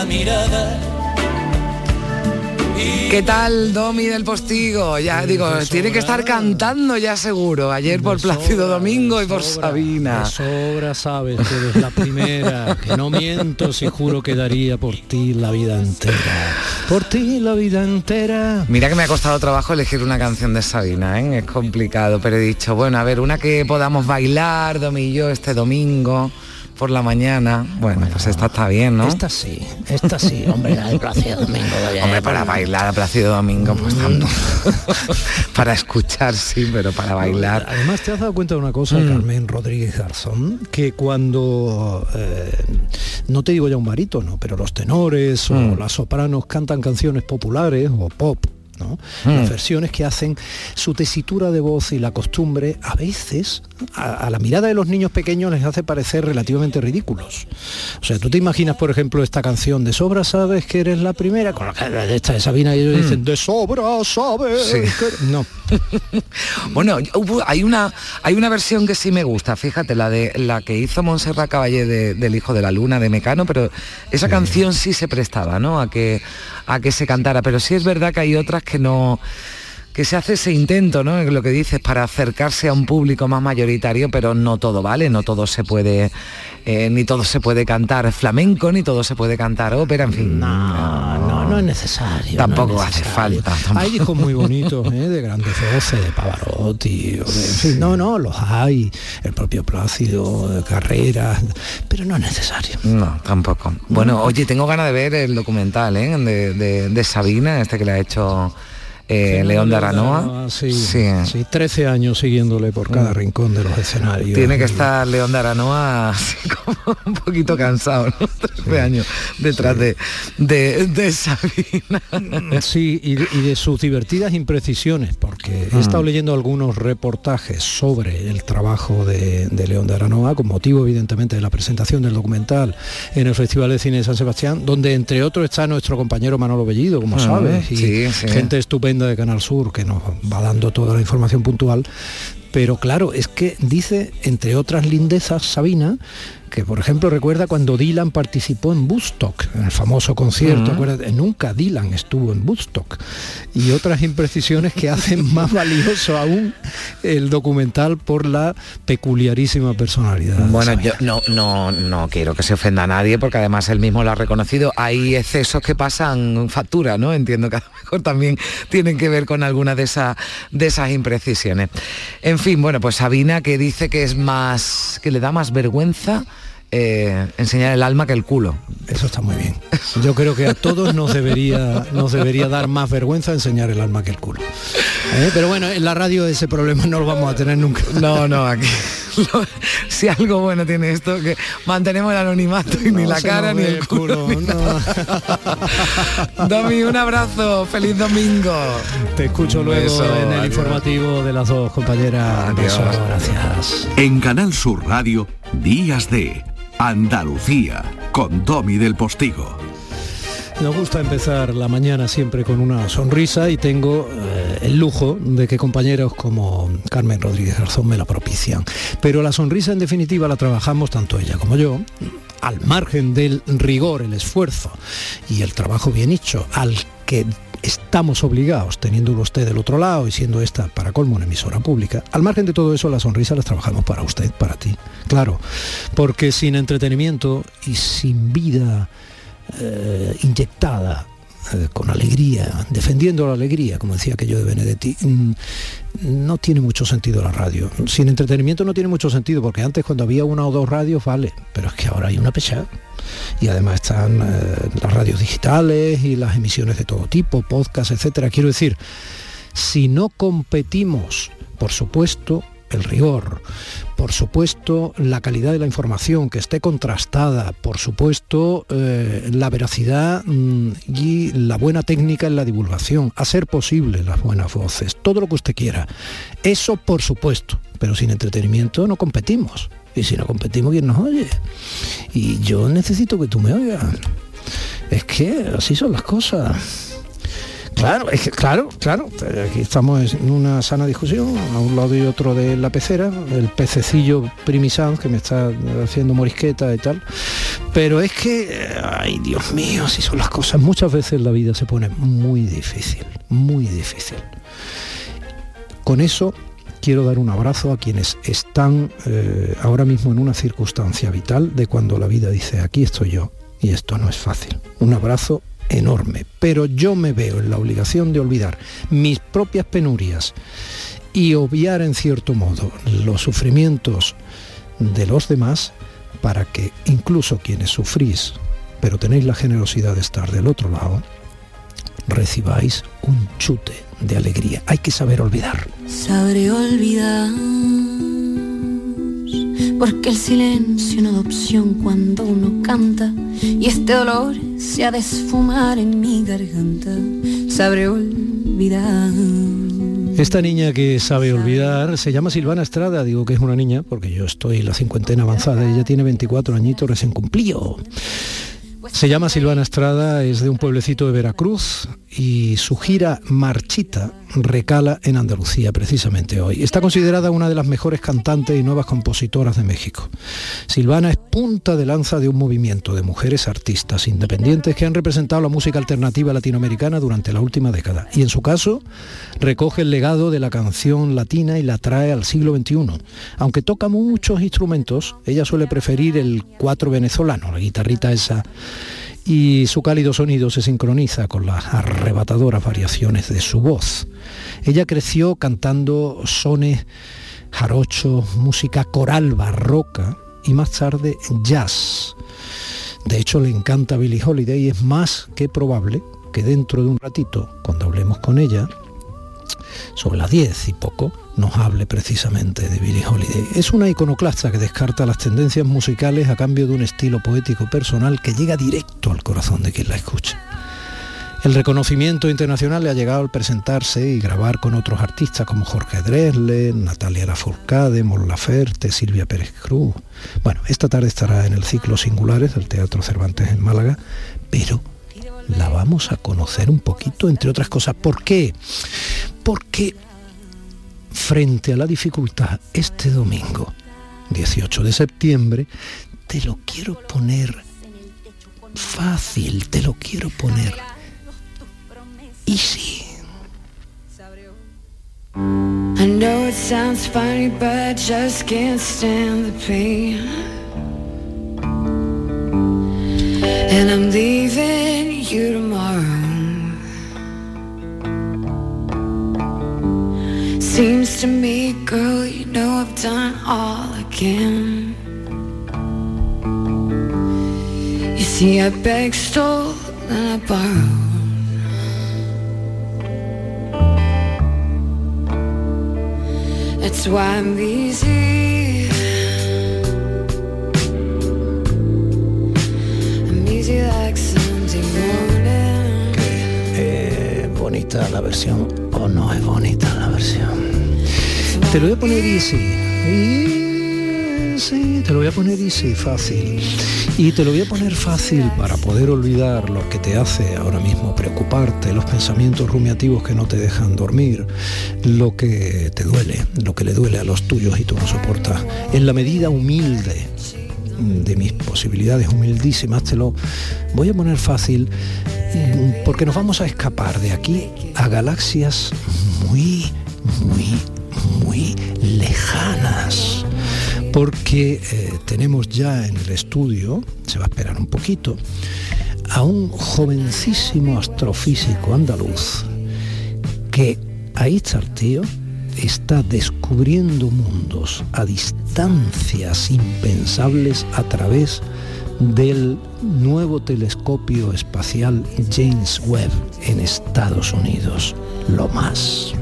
la mirada. ¿Qué tal, Domi del Postigo? Ya digo, tiene que estar cantando ya seguro. Ayer por Plácido Domingo y por Sabina. Sobra sabes que eres la primera, que no miento si juro que daría por ti la vida entera. Por ti la vida entera. Mira que me ha costado trabajo elegir una canción de Sabina, ¿eh? es complicado, pero he dicho, bueno, a ver, una que podamos bailar, Domi y yo, este domingo por la mañana. Bueno, pues esta está bien, ¿no? Esta sí, esta sí, hombre, la de Plácido Domingo. de Hombre, para bailar a Plácido Domingo, pues tanto. para escuchar, sí, pero para bailar. Además, ¿te has dado cuenta de una cosa, Mm. Carmen Rodríguez Garzón? Que cuando, eh, no te digo ya un barítono, pero los tenores o Mm. las sopranos cantan canciones populares o pop, ¿no? Mm. Las versiones que hacen su tesitura de voz y la costumbre, a veces, a, a la mirada de los niños pequeños les hace parecer relativamente ridículos. O sea, tú te imaginas, por ejemplo, esta canción de sobra sabes que eres la primera, con la que de esta de Sabina y ellos Mm. dicen de sobra sabes Sí. que-". No. Bueno, hay una hay una versión que sí me gusta, fíjate, la de la que hizo Montserrat Caballé de- del Hijo de la Luna de Mecano, pero esa canción sí se prestaba, ¿no? A que a que se cantara, pero sí es verdad que hay otras que no que se hace ese intento, ¿no? Lo que dices, para acercarse a un público más mayoritario, pero no todo vale, no todo se puede, eh, ni todo se puede cantar flamenco, ni todo se puede cantar ópera, en fin. No, no, no es necesario. Tampoco no es hace falta, tampoco. Hay discos muy bonitos, ¿eh? de grandes voces, de Pavarotti, de- en fin, no, no, los hay, el propio Plácido, de Carreras, pero no es necesario. No, tampoco. Bueno, oye, tengo ganas de ver el documental ¿eh? de, de- de Sabina, este que le ha hecho eh, León de Aranoa. Sí, sí. 13 años siguiéndole por cada rincón de los escenarios. Mm. Tiene que estar León de Aranoa así como un poquito cansado, ¿no? 13 años detrás de, de, de Sabina. Sí, y de, y de sus divertidas imprecisiones, porque he Mm. estado leyendo algunos reportajes sobre el trabajo de, de León de Aranoa, con motivo evidentemente de la presentación del documental en el Festival de Cine de San Sebastián, donde entre otros está nuestro compañero Manolo Bellido, como Mm, sabes, y gente estupenda de Canal Sur que nos va dando toda la información puntual. Pero claro, es que dice, entre otras lindezas, Sabina, que por ejemplo recuerda cuando Dylan participó en Woodstock, en el famoso concierto, acuérdate, nunca Dylan estuvo en Woodstock, y otras imprecisiones que hacen más valioso aún el documental por la peculiarísima personalidad. Bueno, yo no, no, no quiero que se ofenda a nadie porque además él mismo lo ha reconocido. Hay excesos que pasan factura, ¿no? Entiendo que a lo mejor también tienen que ver con alguna de, esa- de esas imprecisiones. En fin, bueno, pues Sabina que dice que es más, que le da más vergüenza eh, enseñar el alma que el culo. Eso está muy bien. Yo creo que a todos nos debería, nos debería dar más vergüenza enseñar el alma que el culo. ¿Eh? Pero bueno, en la radio ese problema no lo vamos a tener nunca. No, no, aquí. lo- si algo bueno tiene esto, que mantenemos el anonimato y ni la cara ni el culo. culo, ni nada. Domi, un abrazo, feliz domingo. Te escucho luego Beso, en el adiós. informativo de las dos compañeras. Adiós. Beso, gracias. En Canal Sur Radio, Días de Andalucía, con Domi del Postigo. Nos gusta empezar la mañana siempre con una sonrisa y tengo eh, el lujo de que compañeros como Carmen Rodríguez Garzón me la propician. Pero la sonrisa en definitiva la trabajamos tanto ella como yo al margen del rigor, el esfuerzo y el trabajo bien hecho al que estamos obligados, teniéndolo usted del otro lado y siendo esta para colmo una emisora pública, al margen de todo eso, la sonrisa las trabajamos para usted, para ti. Claro, porque sin entretenimiento y sin vida eh, inyectada eh, con alegría, defendiendo la alegría, como decía aquello de Benedetti, mm, no tiene mucho sentido la radio. Sin entretenimiento no tiene mucho sentido, porque antes cuando había una o dos radios, vale, pero es que ahora hay una pesada. Y además están eh, las radios digitales y las emisiones de todo tipo, podcast, etcétera. Quiero decir, si no competimos, por supuesto, el rigor, por supuesto, la calidad de la información que esté contrastada, por supuesto, eh, la veracidad mm, y la buena técnica en la divulgación, hacer posible las buenas voces, todo lo que usted quiera. Eso, por supuesto, pero sin entretenimiento no competimos. Y si no competimos, ¿quién nos oye? Y yo necesito que tú me oigas. Es que así son las cosas. Claro, es que, claro, claro. Aquí estamos en una sana discusión, a un lado y otro de la pecera, el pececillo primisanz que me está haciendo morisqueta y tal. Pero es que, ay Dios mío, si son las cosas, muchas veces la vida se pone muy difícil, muy difícil. Con eso quiero dar un abrazo a quienes están eh, ahora mismo en una circunstancia vital de cuando la vida dice, aquí estoy yo y esto no es fácil. Un abrazo enorme, pero yo me veo en la obligación de olvidar mis propias penurias y obviar en cierto modo los sufrimientos de los demás para que incluso quienes sufrís, pero tenéis la generosidad de estar del otro lado, recibáis un chute de alegría. Hay que saber olvidar. Sabré olvidar, porque el silencio no da opción cuando uno canta y este dolor se ha de esfumar en mi garganta. Sabré olvidar. Esta niña que sabe olvidar se llama Silvana Estrada, digo que es una niña porque yo estoy en la cincuentena avanzada, ella tiene 24 añitos recién cumplido. Se llama Silvana Estrada, es de un pueblecito de Veracruz y su gira Marchita recala en Andalucía precisamente hoy. Está considerada una de las mejores cantantes y nuevas compositoras de México. Silvana es punta de lanza de un movimiento de mujeres artistas independientes que han representado la música alternativa latinoamericana durante la última década. Y en su caso, recoge el legado de la canción latina y la trae al siglo XXI. Aunque toca muchos instrumentos, ella suele preferir el cuatro venezolano, la guitarrita esa y su cálido sonido se sincroniza con las arrebatadoras variaciones de su voz. Ella creció cantando sones jarochos, música coral barroca y más tarde jazz. De hecho, le encanta Billie Holiday y es más que probable que dentro de un ratito, cuando hablemos con ella, sobre las 10 y poco, nos hable precisamente de Billie Holiday. Es una iconoclasta que descarta las tendencias musicales a cambio de un estilo poético personal que llega directo al corazón de quien la escucha. El reconocimiento internacional le ha llegado al presentarse y grabar con otros artistas como Jorge Dresle, Natalia Lafourcade, Mon Silvia Pérez Cruz. Bueno, esta tarde estará en el ciclo Singulares del Teatro Cervantes en Málaga, pero la vamos a conocer un poquito, entre otras cosas. ¿Por qué? Porque frente a la dificultad este domingo, 18 de septiembre, te lo quiero poner fácil, te lo quiero poner easy. I know it sounds funny, but just can't stand the pain. And I'm leaving to me, girl, you know I've done all I can. You see, I begged, stole, and I borrowed. That's why I'm easy. I'm easy like Sunday morning. Eh, bonita la versión o no es bonita la versión. Te lo voy a poner easy. Sí, te lo voy a poner easy, fácil. Y te lo voy a poner fácil para poder olvidar lo que te hace ahora mismo preocuparte, los pensamientos rumiativos que no te dejan dormir, lo que te duele, lo que le duele a los tuyos y tú no soportas. En la medida humilde de mis posibilidades humildísimas, te lo voy a poner fácil porque nos vamos a escapar de aquí a galaxias muy, muy lejanas porque eh, tenemos ya en el estudio, se va a esperar un poquito, a un jovencísimo astrofísico andaluz que ahí está tío, está descubriendo mundos a distancias impensables a través del nuevo telescopio espacial James Webb en Estados Unidos. Lo más.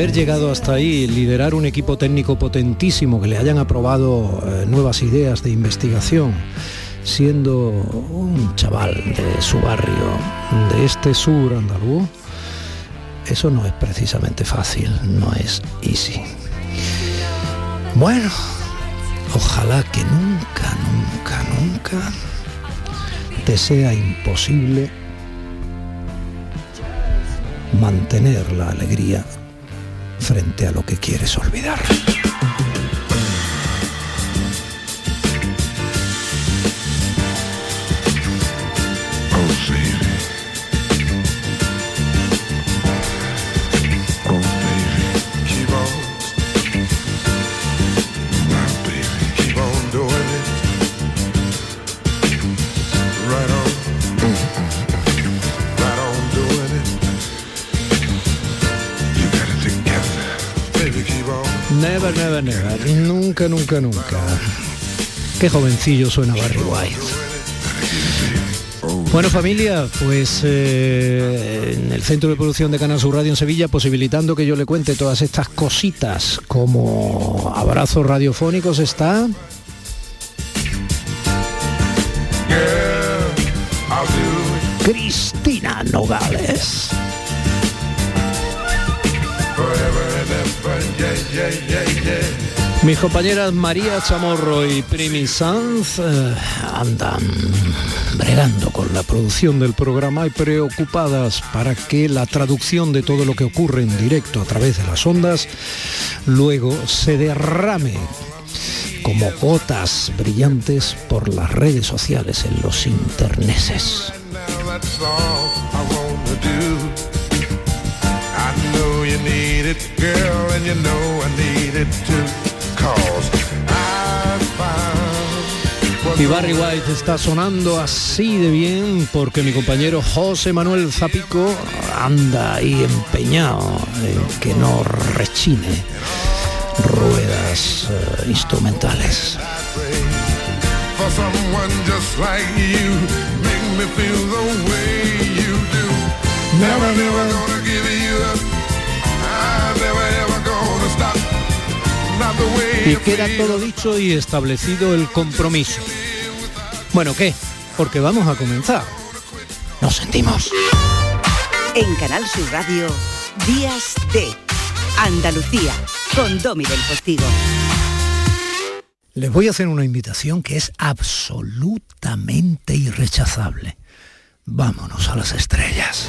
Haber llegado hasta ahí, liderar un equipo técnico potentísimo, que le hayan aprobado eh, nuevas ideas de investigación, siendo un chaval de su barrio, de este sur andaluz, eso no es precisamente fácil, no es easy. Bueno, ojalá que nunca, nunca, nunca te sea imposible mantener la alegría frente a lo que quieres olvidar. Never, never, never. Nunca, nunca, nunca. Qué jovencillo suena Barry White. Bueno familia, pues eh, en el centro de producción de Canal Sur Radio en Sevilla, posibilitando que yo le cuente todas estas cositas como abrazos radiofónicos está... Cristina Nogales. Mis compañeras María Chamorro y Primi Sanz eh, andan bregando con la producción del programa y preocupadas para que la traducción de todo lo que ocurre en directo a través de las ondas luego se derrame como gotas brillantes por las redes sociales en los interneses. Y Barry White está sonando así de bien porque mi compañero José Manuel Zapico anda ahí empeñado en que no rechine ruedas uh, instrumentales. Never, never. Y queda todo dicho y establecido el compromiso. Bueno, ¿qué? Porque vamos a comenzar. Nos sentimos. En Canal Sur Radio, Días de Andalucía, con Domi del Postigo. Les voy a hacer una invitación que es absolutamente irrechazable. Vámonos a las estrellas.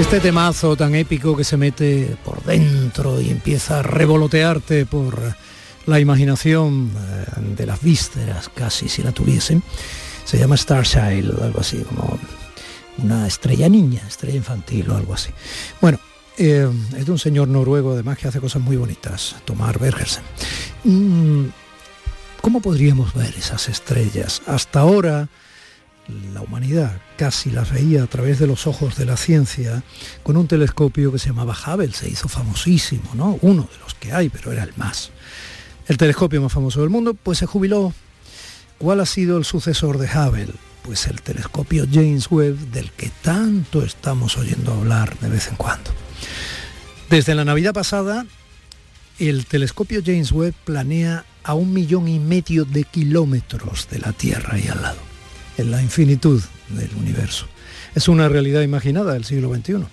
Este temazo tan épico que se mete por dentro y empieza a revolotearte por la imaginación eh, de las vísceras, casi si la tuviesen, se llama Starchild, algo así, como una estrella niña, estrella infantil o algo así. Bueno, eh, es de un señor noruego además que hace cosas muy bonitas, Tomar Bergersen. Mm, ¿Cómo podríamos ver esas estrellas? Hasta ahora la humanidad casi las veía a través de los ojos de la ciencia con un telescopio que se llamaba Hubble, se hizo famosísimo, ¿no? Uno de los que hay, pero era el más. El telescopio más famoso del mundo, pues se jubiló. ¿Cuál ha sido el sucesor de Hubble? Pues el telescopio James Webb, del que tanto estamos oyendo hablar de vez en cuando. Desde la Navidad pasada, el telescopio James Webb planea a un millón y medio de kilómetros de la Tierra y al lado en la infinitud del universo. Es una realidad imaginada del siglo XXI.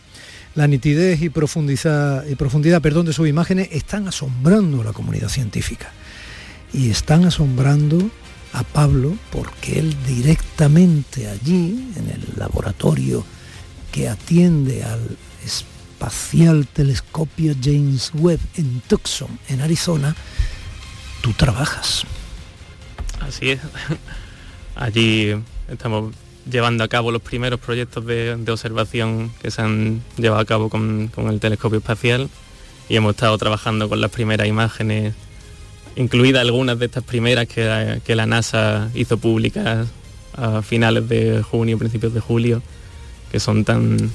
La nitidez y profundidad, perdón, de sus imágenes están asombrando a la comunidad científica. Y están asombrando a Pablo porque él directamente allí, en el laboratorio que atiende al espacial telescopio James Webb en Tucson, en Arizona, tú trabajas. Así es. Allí estamos llevando a cabo los primeros proyectos de, observación que se han llevado a cabo con, el telescopio espacial y hemos estado trabajando con las primeras imágenes, incluidas algunas de estas primeras que, la NASA hizo públicas a finales de junio, principios de julio, que son tan,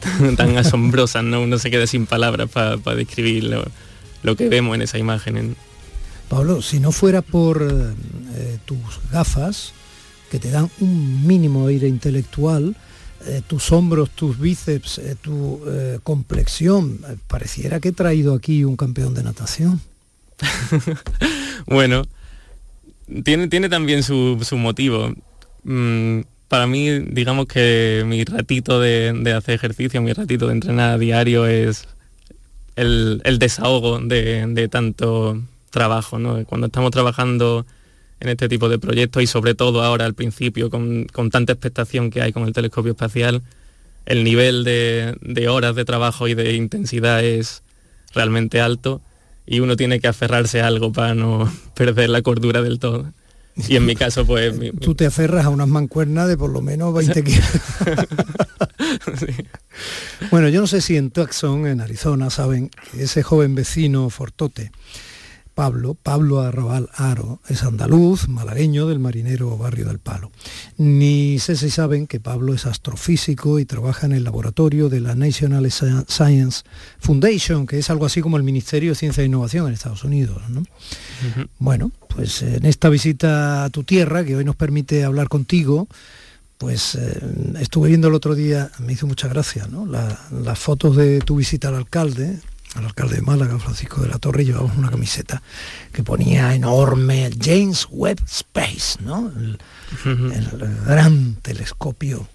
tan, asombrosas, ¿no? Uno se queda sin palabras para describir lo, que vemos en esa imagen. Pablo, si no fuera por eh, tus gafas, que te dan un mínimo aire intelectual, eh, tus hombros, tus bíceps, eh, tu complexión. Pareciera que he traído aquí un campeón de natación. bueno, tiene, tiene también su, motivo. Mm, para mí, digamos que mi ratito de, hacer ejercicio, mi ratito de entrenar a diario es el, desahogo de, tanto trabajo, ¿no? Cuando estamos trabajando en este tipo de proyectos y sobre todo ahora al principio con, tanta expectación que hay con el telescopio espacial, el nivel de, de, horas de trabajo y de intensidad es realmente alto y uno tiene que aferrarse a algo para no perder la cordura del todo. Y en mi caso, pues... Tú te aferras a unas mancuernas de por lo menos 20 kilos. Bueno, yo no sé si en Tucson, en Arizona, saben que ese joven vecino Fortote, Pablo, Pablo Arrabal Aro, es andaluz, malagueño del marinero Barrio del Palo. Ni sé si saben que Pablo es astrofísico y trabaja en el laboratorio de la National Science Foundation, que es algo así como el Ministerio de Ciencia e Innovación en Estados Unidos. Bueno, pues en esta visita a tu tierra, que hoy nos permite hablar contigo, pues eh, estuve viendo el otro día, me hizo mucha gracia, ¿no? las fotos de tu visita al alcalde, al alcalde de Málaga, Francisco de la Torre, llevábamos una camiseta que ponía enorme James Webb Space, ¿no? El, gran telescopio.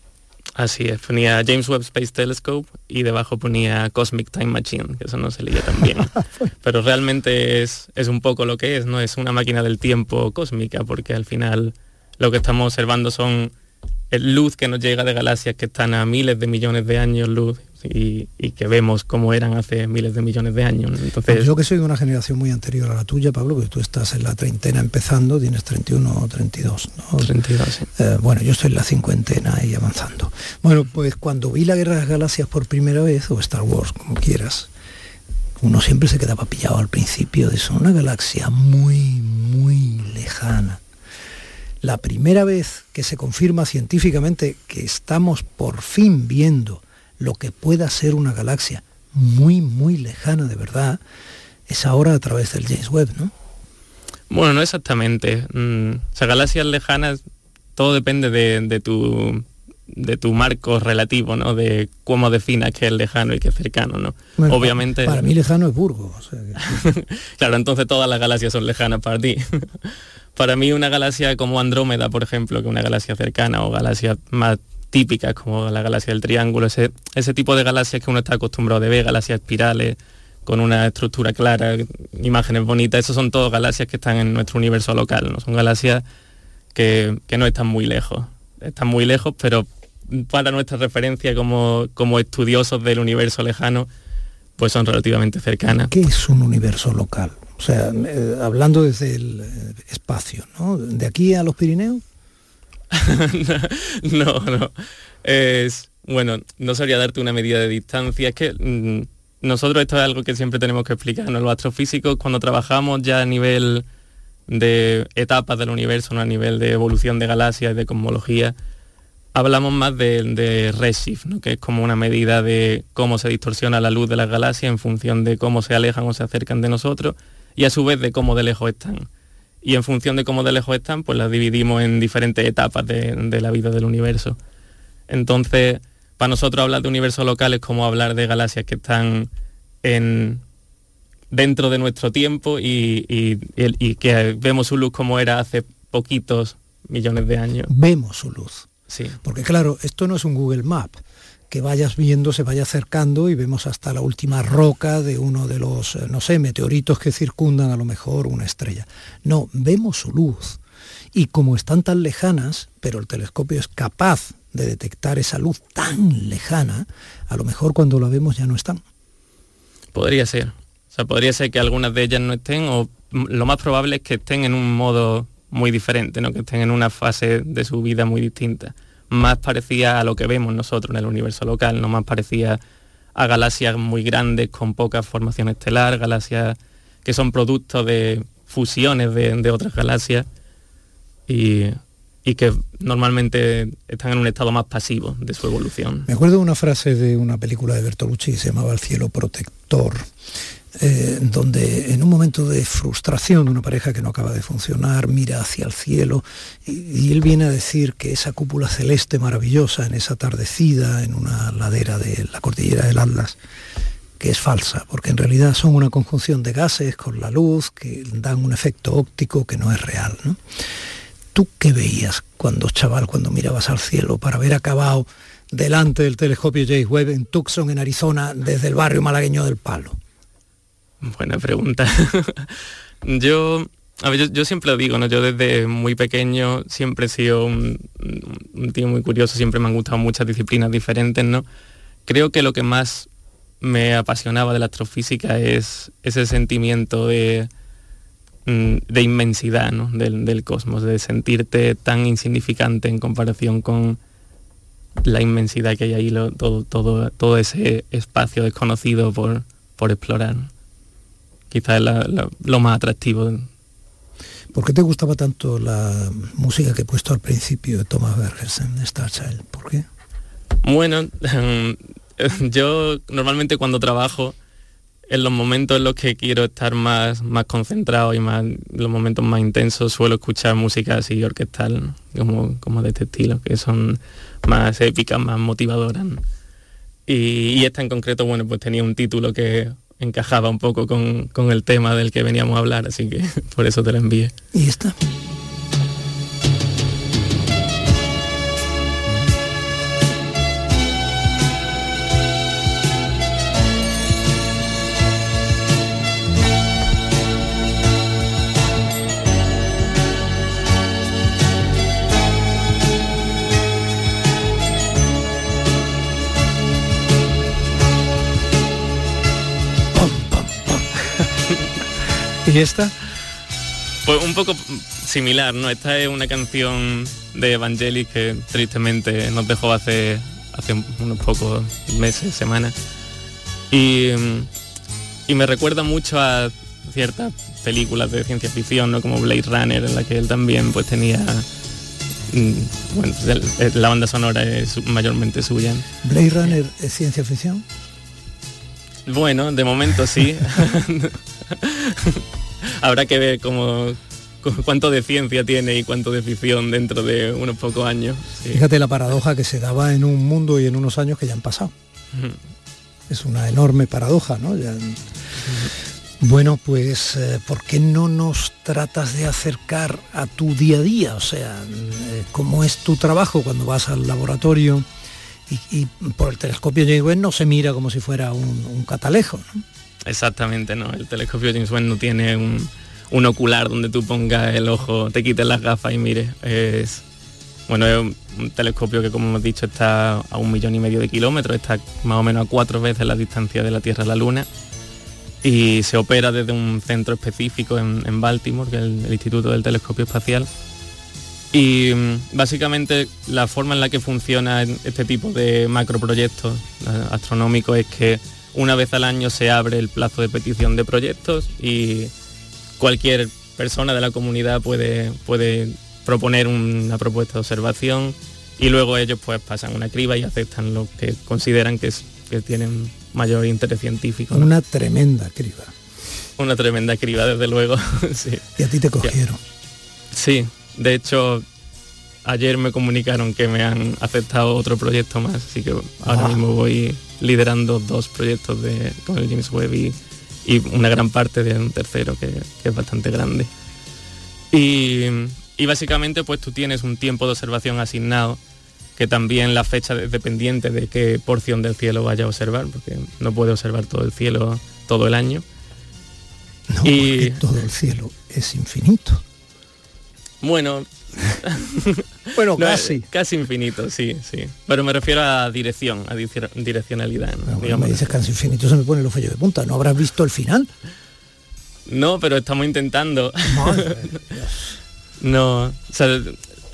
Así es, ponía James Webb Space Telescope y debajo ponía Cosmic Time Machine, que eso no se leía tan bien. Pero realmente es, es un poco lo que es, ¿no? Es una máquina del tiempo cósmica, porque al final lo que estamos observando son luz que nos llega de galaxias que están a miles de millones de años luz y, que vemos cómo eran hace miles de millones de años. Entonces, yo que soy de una generación muy anterior a la tuya, Pablo, que tú estás en la treintena empezando, tienes 31 o 32, ¿no? 32, sí. Eh, bueno, yo estoy en la cincuentena y avanzando. Bueno, pues cuando vi la Guerra de las Galaxias por primera vez, o Star Wars, como quieras, uno siempre se quedaba pillado al principio de eso, una galaxia muy, muy lejana la primera vez que se confirma científicamente que estamos por fin viendo lo que pueda ser una galaxia muy, muy lejana de verdad, es ahora a través del James Webb, ¿no? Bueno, no exactamente. Mm, o sea, galaxias lejanas, todo depende de, tu de tu marco relativo, ¿no? De cómo definas qué es lejano y qué es cercano, ¿no? Obviamente. Para, mí lejano es Burgos. claro, entonces todas las galaxias son lejanas para ti. para mí una galaxia como Andrómeda, por ejemplo, que una galaxia cercana o galaxias más típicas como la galaxia del triángulo, ese, ese tipo de galaxias que uno está acostumbrado a ver, galaxias espirales, con una estructura clara, imágenes bonitas, esos son todos galaxias que están en nuestro universo local, ¿no? Son galaxias que, no están muy lejos. Están muy lejos, pero para nuestra referencia como, como estudiosos del universo lejano, pues son relativamente cercanas. ¿Qué es un universo local? O sea, eh, hablando desde el eh, espacio, ¿no? ¿De aquí a los Pirineos? no, no. Es, bueno, no sabría darte una medida de distancia. Es que mm, nosotros esto es algo que siempre tenemos que explicar. ¿no? Los astrofísicos, cuando trabajamos ya a nivel de etapas del universo, a nivel de evolución de galaxias y de cosmología, hablamos más de, de redshift, que es como una medida de cómo se distorsiona la luz de las galaxias en función de cómo se alejan o se acercan de nosotros y a su vez de cómo de lejos están. Y en función de cómo de lejos están, pues las dividimos en diferentes etapas de, la vida del universo. Entonces, para nosotros hablar de universo local es como hablar de galaxias que están en, dentro de nuestro tiempo y, y, que vemos su luz como era hace poquitos millones de años. Vemos su luz. Sí. Porque claro, esto no es un Google Map que vayas viendo, se vaya acercando y vemos hasta la última roca de uno de los, eh, no sé, meteoritos que circundan a lo mejor una estrella. No, vemos su luz. Y como están tan lejanas, pero el telescopio es capaz de detectar esa luz tan lejana, a lo mejor cuando la vemos ya no están. Podría ser. O sea, podría ser que algunas de ellas no estén o lo más probable es que estén en un modo muy diferente, ¿no? que estén en una fase de su vida muy distinta más parecía a lo que vemos nosotros en el universo local, no más parecía a galaxias muy grandes con poca formación estelar, galaxias que son productos de fusiones de, otras galaxias y, que normalmente están en un estado más pasivo de su evolución. Me acuerdo de una frase de una película de Bertolucci que se llamaba El cielo protector, eh, donde en un momento de frustración de una pareja que no acaba de funcionar, mira hacia el cielo y, él viene a decir que esa cúpula celeste maravillosa en esa tardecida en una ladera de la cordillera del Atlas, que es falsa, porque en realidad son una conjunción de gases con la luz que dan un efecto óptico que no es real. ¿Tú qué veías cuando chaval, cuando mirabas al cielo para haber acabado delante del telescopio James Webb en Tucson, en Arizona, desde el barrio malagueño del Palo? Buena pregunta. yo, a ver, yo, siempre lo digo, ¿no? Yo desde muy pequeño siempre he sido un, un, tío muy curioso, siempre me han gustado muchas disciplinas diferentes, ¿no? Creo que lo que más me apasionaba de la astrofísica es ese sentimiento de, mm, de inmensidad ¿no? del, cosmos, de sentirte tan insignificante en comparación con la inmensidad que hay ahí, todo, todo, todo ese espacio desconocido por, por explorar. Quizás es lo más atractivo. ¿Por qué te gustaba tanto la música que he puesto al principio de Thomas Bergersen, Star Child? ¿Por qué? Bueno, yo normalmente cuando trabajo, en los momentos en los que quiero estar más, más concentrado y más los momentos más intensos suelo escuchar música así orquestal, como, como de este estilo, que son más épicas, más motivadoras. Y, esta en concreto, bueno, pues tenía un título que encajaba un poco con, con el tema del que veníamos a hablar, así que por eso te la envié. ¿Y esta? ¿Y esta? Pues un poco similar, ¿no? Esta es una canción de Evangelis que tristemente nos dejó hace, hace unos pocos meses, semanas. Y, me recuerda mucho a ciertas películas de ciencia ficción, ¿no? Como Blade Runner, en la que él también pues tenía mm, bueno, la banda sonora es mayormente suya. ¿Blade Runner es ciencia ficción? Bueno, de momento sí. habrá que ver cómo, cuánto de ciencia tiene y cuánto de ficción dentro de unos pocos años. Fíjate la paradoja que se daba en un mundo y en unos años que ya han pasado. Es una enorme paradoja, ¿no? Bueno, pues eh, ¿por qué no nos tratas de acercar a tu día a día? O sea, eh, ¿cómo es tu trabajo cuando vas al laboratorio y, por el telescopio James Webb no se mira como si fuera un, un catalejo? ¿no? Exactamente, ¿no? El telescopio James Webb no tiene un, ocular donde tú pongas el ojo, te quites las gafas y mires. Es, bueno, es un, telescopio que como hemos dicho está a un millón y medio de kilómetros, está más o menos a cuatro veces la distancia de la Tierra a la Luna y se opera desde un centro específico en, Baltimore, que es el, Instituto del Telescopio Espacial. Y mm, básicamente la forma en la que funciona este tipo de macroproyectos eh, astronómicos es que una vez al año se abre el plazo de petición de proyectos y cualquier persona de la comunidad puede, puede proponer una propuesta de observación y luego ellos pues pasan una criba y aceptan lo que consideran que, es, que tienen mayor interés científico. Una tremenda criba. Una tremenda criba, desde luego. Y a ti te cogieron. Sí, de hecho ayer me comunicaron que me han aceptado otro proyecto más, así que ahora ah. mismo voy liderando dos proyectos de, con el James Webb y, una gran parte de un tercero que, es bastante grande. Y, básicamente pues tú tienes un tiempo de observación asignado que también la fecha es dependiente de qué porción del cielo vaya a observar, porque no puede observar todo el cielo todo el año. y todo el cielo es infinito. Bueno, bueno, casi. casi infinito, sí, sí. Pero me refiero a dirección, a direccionalidad. me dices casi infinito, se me pone el ojo de punta. ¿No habrás visto el final? No, pero estamos intentando. no, o sea,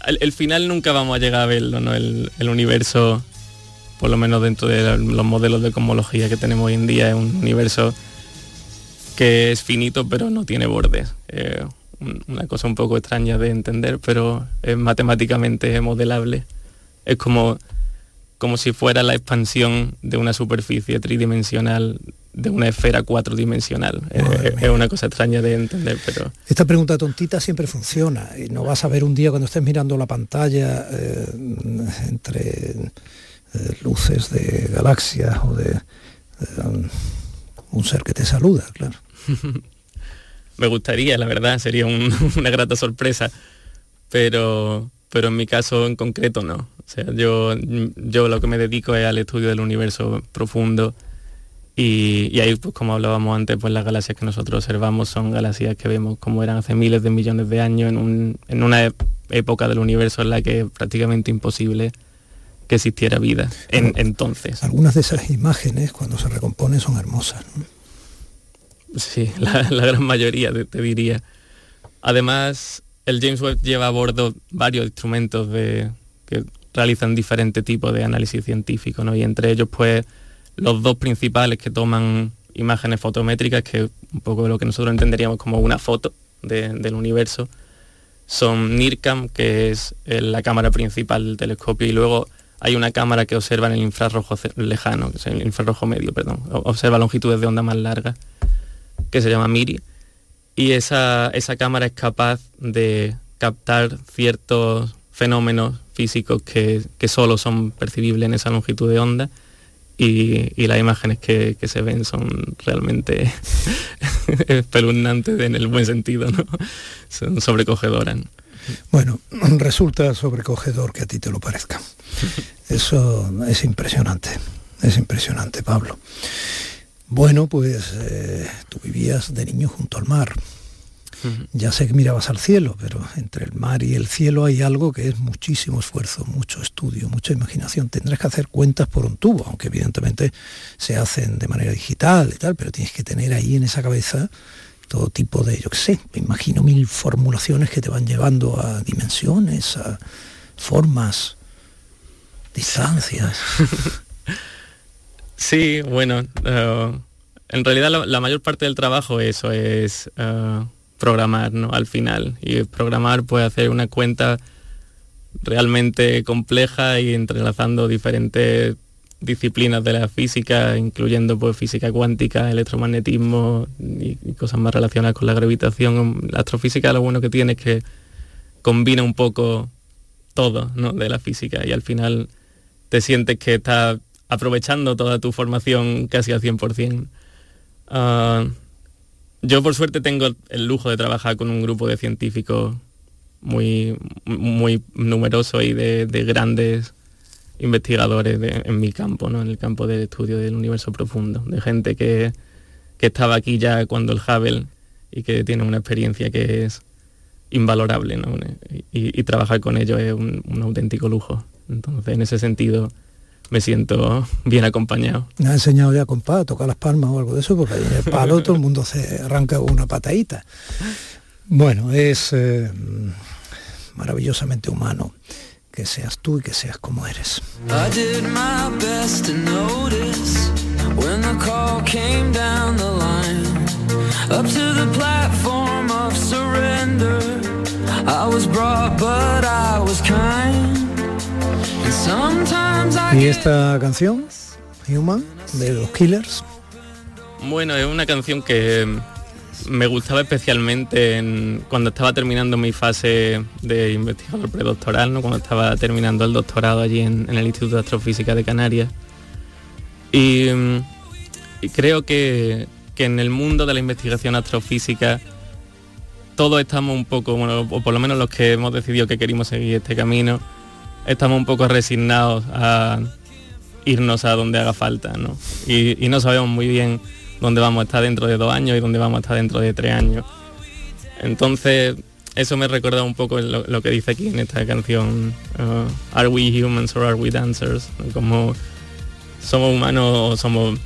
el, final nunca vamos a llegar a verlo, ¿no? El, universo, por lo menos dentro de los modelos de cosmología que tenemos hoy en día, es un universo que es finito pero no tiene bordes. Eh, una cosa un poco extraña de entender, pero es matemáticamente modelable. Es como, como si fuera la expansión de una superficie tridimensional de una esfera cuatrodimensional. Es, una cosa extraña de entender, pero... Esta pregunta tontita siempre funciona y no vas a ver un día cuando estés mirando la pantalla eh, entre eh, luces de galaxias o de eh, un ser que te saluda, claro. me gustaría, la verdad, sería una grata sorpresa. pero, pero en mi caso en concreto no. O sea, yo, yo lo que me dedico es al estudio del universo profundo y, ahí, pues como hablábamos antes, pues las galaxias que nosotros observamos son galaxias que vemos como eran hace miles de millones de años en, en una época del universo en la que es prácticamente imposible que existiera vida en, entonces. Algunas de esas imágenes cuando se recomponen son hermosas. Sí, la, gran mayoría te, diría. Además, el James Webb lleva a bordo varios instrumentos que realizan diferentes tipos de análisis científico, ¿no? Y entre ellos, pues, los dos principales que toman imágenes fotométricas, que es un poco lo que nosotros entenderíamos como una foto del universo, son NIRCAM, que es la cámara principal del telescopio, y luego hay una cámara que observa en el infrarrojo lejano, que es el infrarrojo medio, perdón, observa longitudes de onda más largas, que se llama MIRI, y esa, esa cámara es capaz de captar ciertos fenómenos físicos que, que solo son percibibles en esa longitud de onda y, las imágenes que, se ven son realmente espeluznantes en el buen sentido, ¿no? Son sobrecogedoras. Bueno, resulta sobrecogedor que a ti te lo parezca. Eso es impresionante, es impresionante, Pablo. Bueno, pues eh, tú vivías de niño junto al mar. Ya sé que mirabas al cielo, pero entre el mar y el cielo hay algo que es muchísimo esfuerzo, mucho estudio, mucha imaginación. Tendrás que hacer cuentas por un tubo, aunque evidentemente se hacen de manera digital y tal, pero tienes que tener ahí en esa cabeza todo tipo de, yo qué sé, me imagino mil formulaciones que te van llevando a dimensiones, a formas, distancias. Sí, bueno, eh, en realidad la, mayor parte del trabajo eso es uh, programar ¿no? al final. Y programar puede hacer una cuenta realmente compleja y entrelazando diferentes disciplinas de la física, incluyendo pues, física cuántica, electromagnetismo y, cosas más relacionadas con la gravitación. La astrofísica lo bueno que tiene es que combina un poco todo de la física y al final te sientes que estás aprovechando toda tu formación casi al 100%. Yo por suerte tengo el lujo de trabajar con un grupo de científicos muy, muy numeroso y de, grandes investigadores en mi campo, ¿no? en el campo del estudio del universo profundo, de gente que, estaba aquí ya cuando el Hubble y que tiene una experiencia que es invalorable, y, trabajar con ellos es un, un auténtico lujo. Entonces, en ese sentido, me siento bien acompañado. Me ha enseñado ya, compa, a tocar las palmas o algo de eso, porque en el palo todo el mundo se arranca una patadita. Bueno, es eh, maravillosamente humano que seas tú y que seas como eres. ¿Y esta canción, Human, de los Killers? Bueno, es una canción que me gustaba especialmente cuando estaba terminando mi fase de investigador predoctoral, ¿no? cuando estaba terminando el doctorado allí en, el Instituto de Astrofísica de Canarias. Y, creo que, que, en el mundo de la investigación astrofísica todos estamos un poco, bueno, o por lo menos los que hemos decidido que queremos seguir este camino, estamos un poco resignados a irnos a donde haga falta, ¿no? Y, no sabemos muy bien dónde vamos a estar dentro de dos años y dónde vamos a estar dentro de tres años. Entonces, eso me recuerda un poco lo, que dice aquí en esta canción, uh, Are we humans or are we dancers? Como somos humanos o somos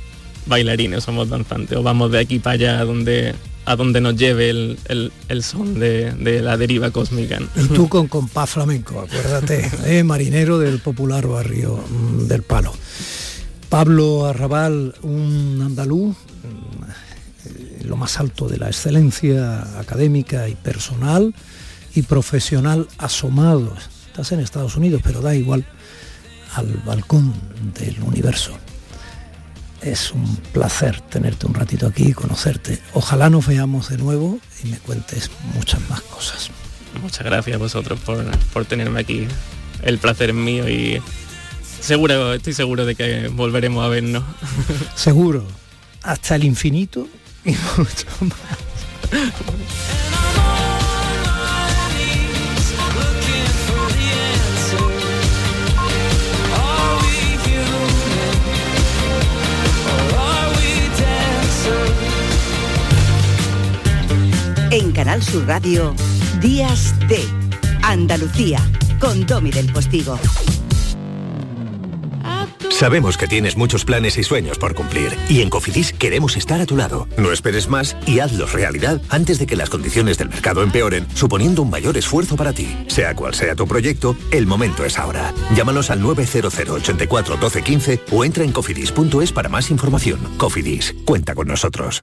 bailarines, somos danzantes, o vamos de aquí para allá donde a donde nos lleve el, son de, la deriva cósmica. Y tú con compás flamenco, acuérdate, eh, marinero del popular barrio mm, del Palo. Pablo Arrabal, un andaluz, mm, lo más alto de la excelencia académica y personal y profesional asomado. Estás en Estados Unidos, pero da igual al balcón del universo. Es un placer tenerte un ratito aquí y conocerte. Ojalá nos veamos de nuevo y me cuentes muchas más cosas. Muchas gracias a vosotros por, tenerme aquí. El placer es mío y seguro, estoy seguro de que volveremos a vernos. Seguro. Hasta el infinito y mucho más. Canal Sur Radio, Días de Andalucía, con Domi del Postigo. Sabemos que tienes muchos planes y sueños por cumplir y en Cofidis queremos estar a tu lado. No esperes más y hazlos realidad antes de que las condiciones del mercado empeoren, suponiendo un mayor esfuerzo para ti. Sea cual sea tu proyecto, el momento es ahora. Llámanos al 900 84 12 15 o entra en cofidis.es para más información. Cofidis, cuenta con nosotros.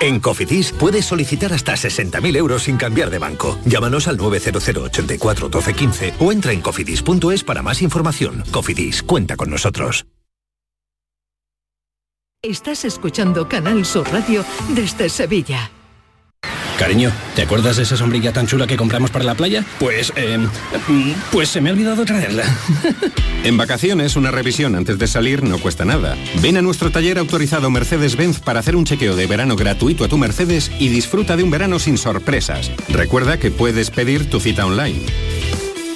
En Cofidis puedes solicitar hasta 60.000 euros sin cambiar de banco. Llámanos al 900 84 12 15 o entra en cofidis.es para más información. Cofidis, cuenta con nosotros. Estás escuchando Canal Sur Radio desde Sevilla. Cariño, ¿te acuerdas de esa sombrilla tan chula que compramos para la playa? Pues, eh, pues se me ha olvidado traerla. En vacaciones, una revisión antes de salir no cuesta nada. Ven a nuestro taller autorizado Mercedes-Benz para hacer un chequeo de verano gratuito a tu Mercedes y disfruta de un verano sin sorpresas. Recuerda que puedes pedir tu cita online.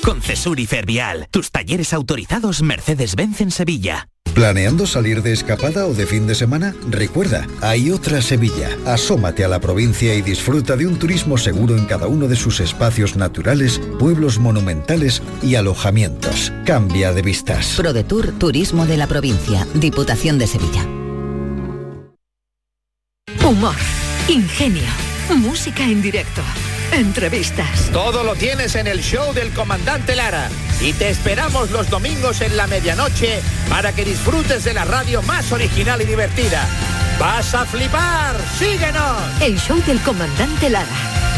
Con Cesur y Fervial, tus talleres autorizados Mercedes-Benz en Sevilla. ¿Planeando salir de escapada o de fin de semana? Recuerda, hay otra Sevilla. Asómate a la provincia y disfruta de un turismo seguro en cada uno de sus espacios naturales, pueblos monumentales y alojamientos. Cambia de vistas. ProDetour Turismo de la Provincia, Diputación de Sevilla. Humor, ingenio, música en directo, entrevistas. Todo lo tienes en el show del comandante Lara. Y te esperamos los domingos en la medianoche para que disfrutes de la radio más original y divertida. ¡Vas a flipar! ¡Síguenos! El show del comandante Lara.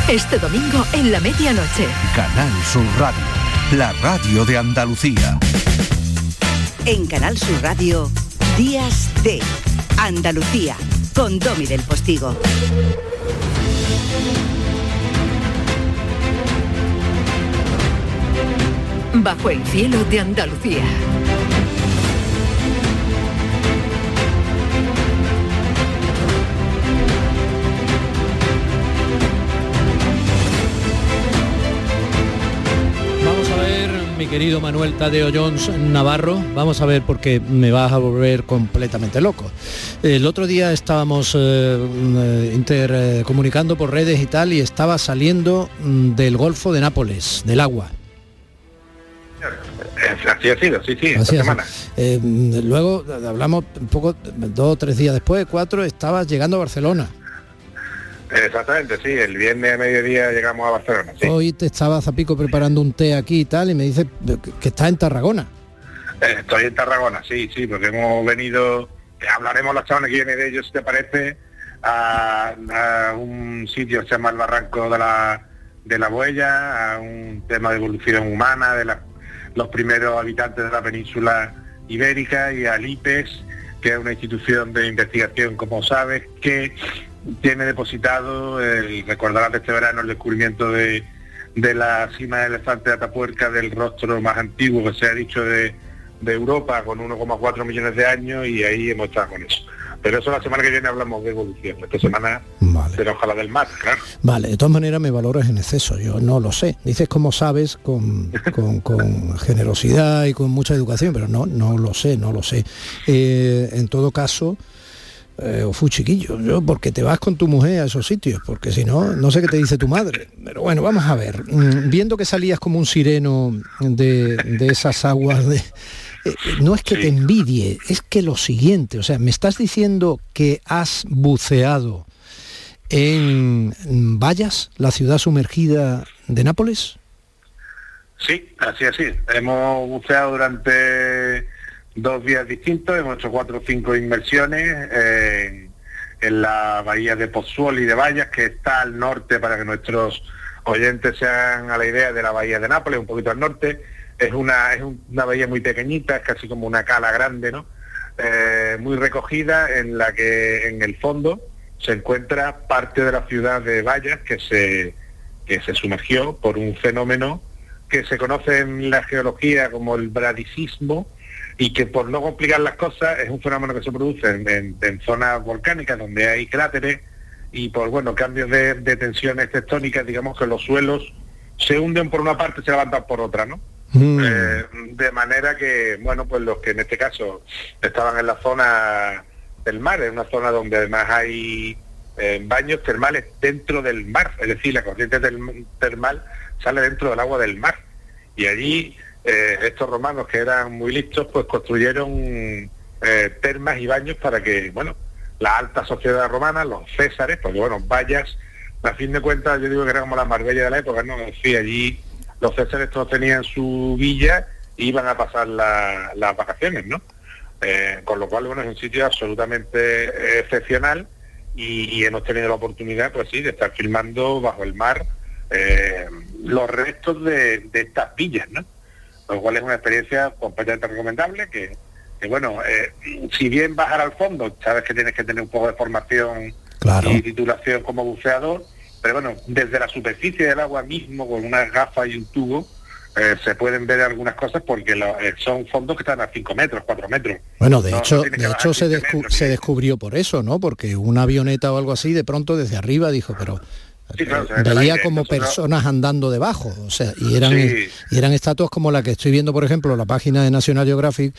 Este domingo en la medianoche. Canal Sur Radio, la radio de Andalucía. En Canal Sur Radio, Días de Andalucía, con Domi del Postigo. Bajo el cielo de Andalucía. Vamos a ver, mi querido Manuel Tadeo Jones Navarro, vamos a ver porque me vas a volver completamente loco. El otro día estábamos eh, eh, intercomunicando por redes y tal y estaba saliendo mm, del Golfo de Nápoles, del agua. Así ha sido, sí, sí, esta semana. Eh, luego hablamos un poco, dos o tres días después, cuatro, estabas llegando a Barcelona. Exactamente, sí, el viernes a mediodía llegamos a Barcelona, sí. Hoy te estaba Zapico preparando un té aquí y tal y me dice que, que estás en Tarragona. Eh, Estoy en Tarragona, sí, sí, porque hemos venido, hablaremos la semana que viene de ello, si te parece, a, a un sitio que se llama el Barranco de la, de la Boella, a un tema de evolución humana, de la- los primeros habitantes de la península ibérica y al IPES, que es una institución de investigación, como sabes, que tiene depositado, el, recordarás de este verano, el descubrimiento de, de la cima del elefante de Atapuerca, del rostro más antiguo que se ha dicho de, de Europa, con 1,4 millones de años, y ahí hemos estado con eso. Pero eso la semana que viene hablamos de evolución. Esta semana de la ojalá del mar, claro. Vale, de todas maneras me valoras en exceso, yo no lo sé. Dices como sabes, con, con- con generosidad y con mucha educación, pero no, no lo sé, no lo sé. Eh, en todo caso, eh, o fui chiquillo, yo, porque te vas con tu mujer a esos sitios, porque si no, no sé qué te dice tu madre. Pero bueno, vamos a ver. Mm, Viendo que salías como un sireno de, de esas aguas de... eh, no es que te envidie, es que lo siguiente, o sea, me estás diciendo que has buceado en Vallas, la ciudad sumergida de Nápoles. Sí, así así. Hemos buceado durante dos días distintos, hemos hecho cuatro o cinco inmersiones eh, en la bahía de Pozzuoli y de Vallas, que está al norte para que nuestros oyentes se hagan a la idea de la bahía de Nápoles, un poquito al norte. Es una, es un- una bahía muy pequeñita, es casi como una cala grande, ¿no? Eh, muy recogida, en la que en el fondo se encuentra parte de la ciudad de Vallas que se, que se sumergió por un fenómeno que se conoce en la geología como el bradicismo y que por no complicar las cosas es un fenómeno que se produce en, zonas volcánicas donde hay cráteres y por bueno cambios de, tensiones tectónicas, digamos que los suelos se hunden por una parte y se levantan por otra, ¿no? Mm. Eh, de manera que, bueno, pues los que en este caso estaban en la zona del mar, en una zona donde además hay eh, baños termales dentro del mar, es decir, la corriente del, termal sale dentro del agua del mar. Y allí eh, estos romanos que eran muy listos, pues construyeron eh, termas y baños para que, bueno, la alta sociedad romana, los césares, porque bueno, vallas, a fin de cuentas yo digo que era como la Marbella de la época, ¿no? Sí, allí los césares todos tenían su villa e iban a pasar las vacaciones, ¿no? Eh, con lo cual, bueno, es un sitio absolutamente excepcional y, hemos tenido la oportunidad, pues sí, de estar filmando bajo el mar los restos de estas villas, ¿no? lo cual es una experiencia completamente recomendable que, bueno, eh, si bien bajar al fondo, sabes que tienes que tener un poco de formación y titulación como buceador, pero bueno, desde la superficie del agua mismo, con unas gafas y un tubo, eh, se pueden ver algunas cosas porque eh, son fondos que están a 5 metros, 4 metros. Bueno, de hecho, de hecho se, se descubrió por eso, ¿no? Porque una avioneta o algo así, de pronto desde arriba dijo, pero veía como personas andando debajo, o sea, y eran, y eran estatuas como la que estoy viendo, por ejemplo, la página de National Geographic,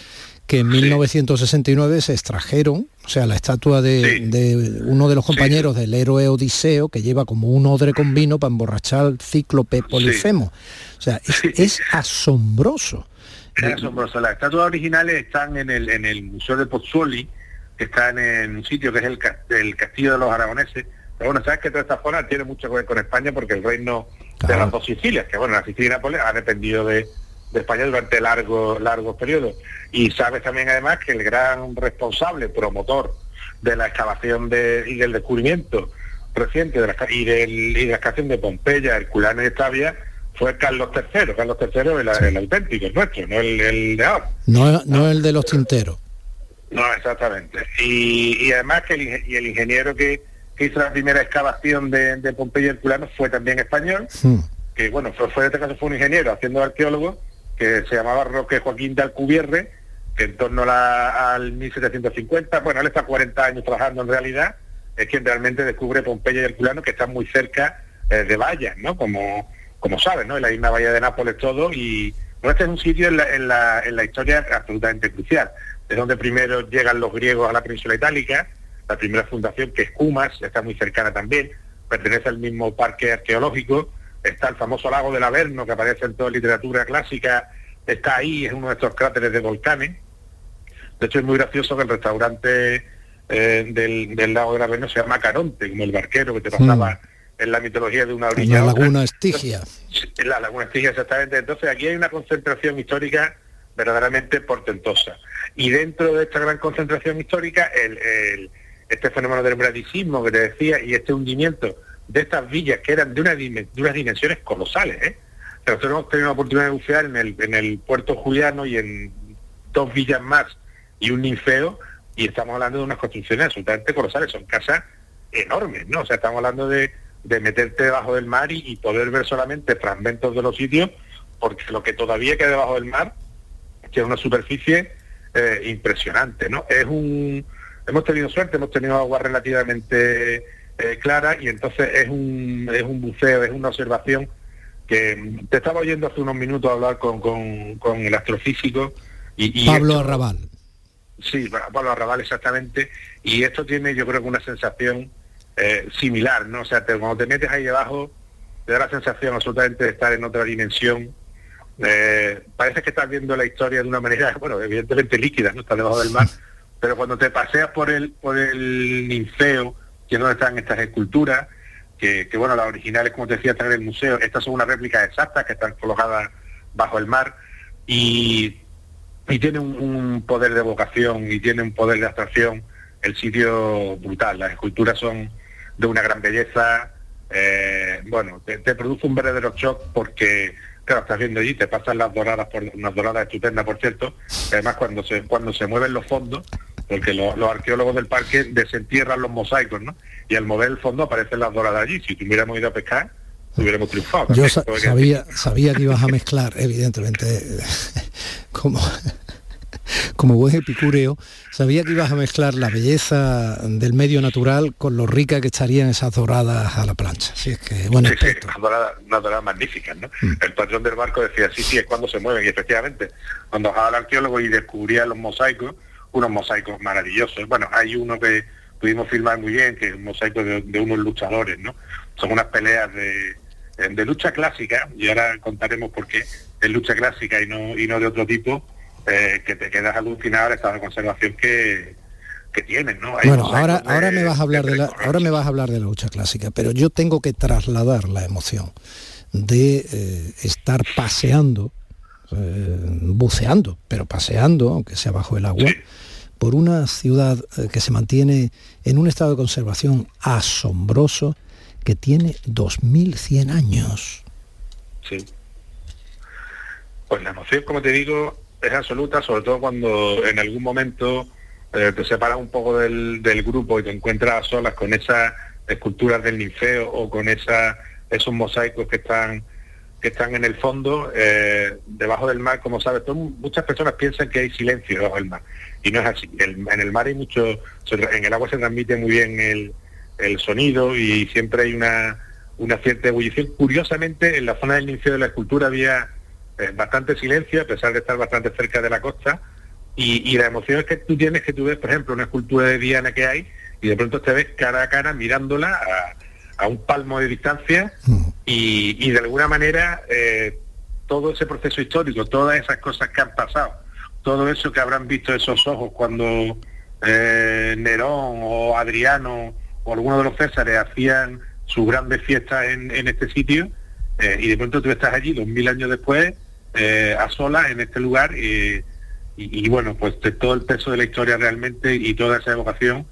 que en 1969 se extrajeron, o sea, la estatua de, uno de los compañeros del héroe Odiseo, que lleva como un odre con vino para emborrachar al cíclope Polifemo. O sea, es, asombroso. Es asombroso. Las estatuas originales están en el, en el Museo de Pozzuoli, que está en un sitio que es el, el Castillo de los Aragoneses, pero bueno, sabes que toda esta zona tiene mucho que ver con España porque el reino de las dos Sicilias, que bueno, la Sicilia y Nápoles ha dependido de, España durante largos largos periodos. Y sabes también además que el gran responsable, promotor de la excavación de, y del descubrimiento reciente de la, y, del, y de la excavación de Pompeya, Herculano y Estavia, fue Carlos III. Carlos III el, el auténtico, el nuestro, no el, de ahora. No, no, el de los tinteros. No, exactamente. Y, además que y el ingeniero que que hizo la primera excavación de, de Pompeya Herculano fue también español, que bueno, fue, fue, en este caso fue un ingeniero haciendo arqueólogo, que se llamaba Roque Joaquín de Alcubierre, que en torno al 1750, bueno, él está 40 años trabajando en realidad, es quien realmente descubre Pompeya y Herculano, que están muy cerca eh, de Vallas, ¿no? Como, como sabes, ¿no? En la misma bahía de Nápoles todo, y bueno, este es un sitio en la, en la, en la historia absolutamente crucial, es donde primero llegan los griegos a la península itálica, la primera fundación, que es Cumas, está muy cercana también, pertenece al mismo parque arqueológico, está el famoso lago del Averno, que aparece en toda literatura clásica, está ahí, es uno de estos cráteres de volcanes. De hecho, es muy gracioso que el restaurante eh, del, lago del Averno se llama Caronte, como el barquero que te pasaba mm. en la mitología de una orilla. En la laguna Estigia. En la laguna Estigia, exactamente. Entonces, aquí hay una concentración histórica verdaderamente portentosa. Y dentro de esta gran concentración histórica, el este fenómeno del bradicismo que te decía y este hundimiento de estas villas que eran de, una de unas dimensiones colosales. ¿eh? nosotros hemos tenido la oportunidad de bucear en el, en el puerto Juliano y en dos villas más y un ninfeo y estamos hablando de unas construcciones absolutamente colosales, son casas enormes, ¿no? O sea, estamos hablando de, de meterte debajo del mar y, poder ver solamente fragmentos de los sitios, porque lo que todavía queda debajo del mar es una superficie eh, impresionante, ¿no? Es un, hemos tenido suerte, hemos tenido agua relativamente eh, clara y entonces es un, es un buceo, es una observación que mm, te estaba oyendo hace unos minutos hablar con, con, el astrofísico y, Pablo Arrabal. Sí, Pablo Arrabal exactamente, y esto tiene yo creo que una sensación eh, similar, ¿no? O sea, cuando te metes ahí abajo, te da la sensación absolutamente de estar en otra dimensión. Eh, parece que estás viendo la historia de una manera, bueno, evidentemente líquida, ¿no? Estás debajo del mar, pero cuando te paseas por el, por el ninfeo, que es donde están estas esculturas, que, bueno, las originales, como te decía, están en el museo, estas son unas réplicas exactas que están colocadas bajo el mar y, y tiene un, poder de vocación y tiene un poder de abstracción el sitio brutal. Las esculturas son de una gran belleza, eh, bueno, te, produce un verdadero shock porque claro, estás viendo allí, te pasan las doradas, por unas doradas estupendas, por cierto, además cuando se, cuando se mueven los fondos, porque los arqueólogos del parque desentierran los mosaicos, ¿no? Y al mover el fondo aparecen las doradas allí. Si tuviéramos ido a pescar, hubiéramos triunfado. Yo sabía, sabía que ibas a mezclar, evidentemente, como como buen epicúreo, sabía que ibas a mezclar la belleza del medio natural con lo rica que estarían esas doradas a la plancha. Así es que, bueno, sí, sí, unas doradas, unas doradas magníficas, ¿no? Mm. El patrón del barco decía, sí, sí, es cuando se mueven. Y efectivamente, cuando bajaba el arqueólogo y descubría los mosaicos, unos mosaicos maravillosos. Bueno, hay uno que pudimos filmar muy bien, que es un mosaico de, de unos luchadores, ¿no? Son unas peleas de, de lucha clásica, y ahora contaremos por qué, es lucha clásica y no, y no de otro tipo, eh, que te quedas alucinado al estado de conservación que, que tienen, ¿no? Hay Bueno, ahora, de- ahora me vas a hablar de la, ahora me vas a hablar de la lucha clásica, pero yo tengo que trasladar la emoción de eh, estar paseando, eh, buceando, pero paseando, aunque sea bajo el agua, por una ciudad eh, que se mantiene en un estado de conservación asombroso que tiene 2.100 años. Sí. Pues la emoción, como te digo, es absoluta, sobre todo cuando en algún momento eh, te separas un poco del, del grupo y te encuentras a solas con esas esculturas del ninfeo o con esa, esos mosaicos que están que están en el fondo, eh, debajo del mar, como sabes, todo- muchas personas piensan que hay silencio debajo del mar, y no es así. En el mar hay mucho, en el agua se transmite muy bien el, el sonido y siempre hay una, una cierta ebullición. Curiosamente, en la zona del inicio de la escultura había eh, bastante silencio, a pesar de estar bastante cerca de la costa, y, y la emoción es que tú tienes que tú ves, por ejemplo, una escultura de Diana que hay, y de pronto te ves cara a cara mirándola a, a un palmo de distancia, y, y de alguna manera eh, todo ese proceso histórico, todas esas cosas que han pasado, todo eso que habrán visto esos ojos cuando eh, Nerón o Adriano o alguno de los Césares hacían sus grandes fiestas en, en este sitio, eh, y de pronto tú estás allí dos mil años después, a solas en este lugar, y, y bueno, pues de todo el peso de la historia realmente y toda esa evocación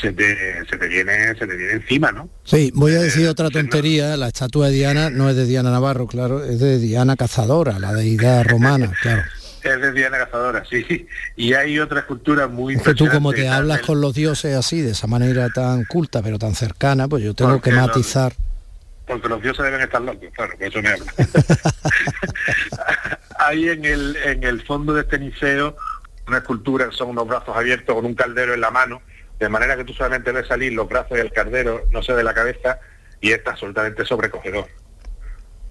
se te, se te viene, se te viene encima, ¿no? Sí, voy a decir otra tontería, la estatua de Diana no es de Diana Navarro, claro, es de Diana Cazadora, la deidad romana, claro. Es de Diana Cazadora, sí. Y hay otra escultura muy Es que tú como te hablas con los dioses así, de esa manera tan culta pero tan cercana, pues yo tengo Porque que los- matizar. porque los dioses deben estar locos, claro, por eso me habla. Hay en el, en el fondo de este niceo una escultura, son unos brazos abiertos con un caldero en la mano, de manera que tú solamente ves salir los brazos y el caldero, no se ve la cabeza, y está absolutamente sobrecogedor.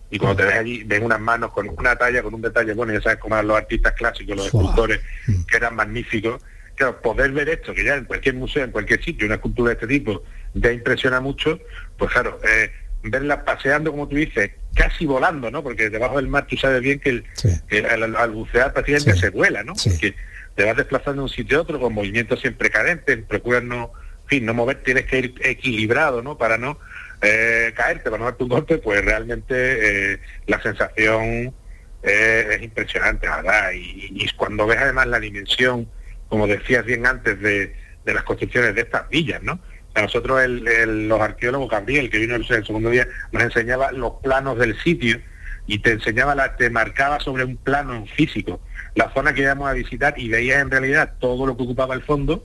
Y cuando te ves allí, ven unas manos con una talla, con un detalle, bueno, ya sabes cómo eran los artistas clásicos, los escultores, que eran magníficos. Claro, poder ver esto, que ya en cualquier museo, en cualquier sitio, una escultura de este tipo, ya impresiona mucho, pues claro, eh, verla paseando, como tú dices, casi volando, ¿no? Porque debajo del mar tú sabes bien que, el, que al, al bucear prácticamente se vuela, ¿no? Porque te vas desplazando de un sitio a otro con movimientos siempre cadentes, procuras no, en fin, no mover, tienes que ir equilibrado, ¿no? Para no eh, caerte, para no darte un golpe, pues realmente eh, la sensación eh, es impresionante, la ¿verdad? Y, cuando ves además la dimensión, como decías bien antes, de, de las construcciones de estas villas, ¿no? A nosotros los arqueólogos, Gabriel, que vino el, el segundo día, nos enseñaba los planos del sitio y te enseñaba, la, te marcaba sobre un plano físico la zona que íbamos a visitar y veías en realidad todo lo que ocupaba el fondo,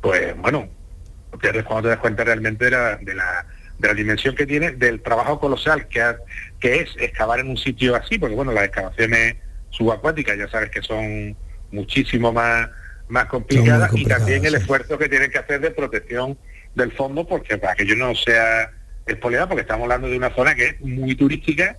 pues bueno, te- cuando te das cuenta realmente de la, de la, de la dimensión que tiene, del trabajo colosal que, ha- que es excavar en un sitio así, porque bueno, las excavaciones subacuáticas ya sabes que son muchísimo más, más complicadas y también el esfuerzo que tienen que hacer de protección del fondo, porque para que ello no sea expoliada, porque estamos hablando de una zona que es muy turística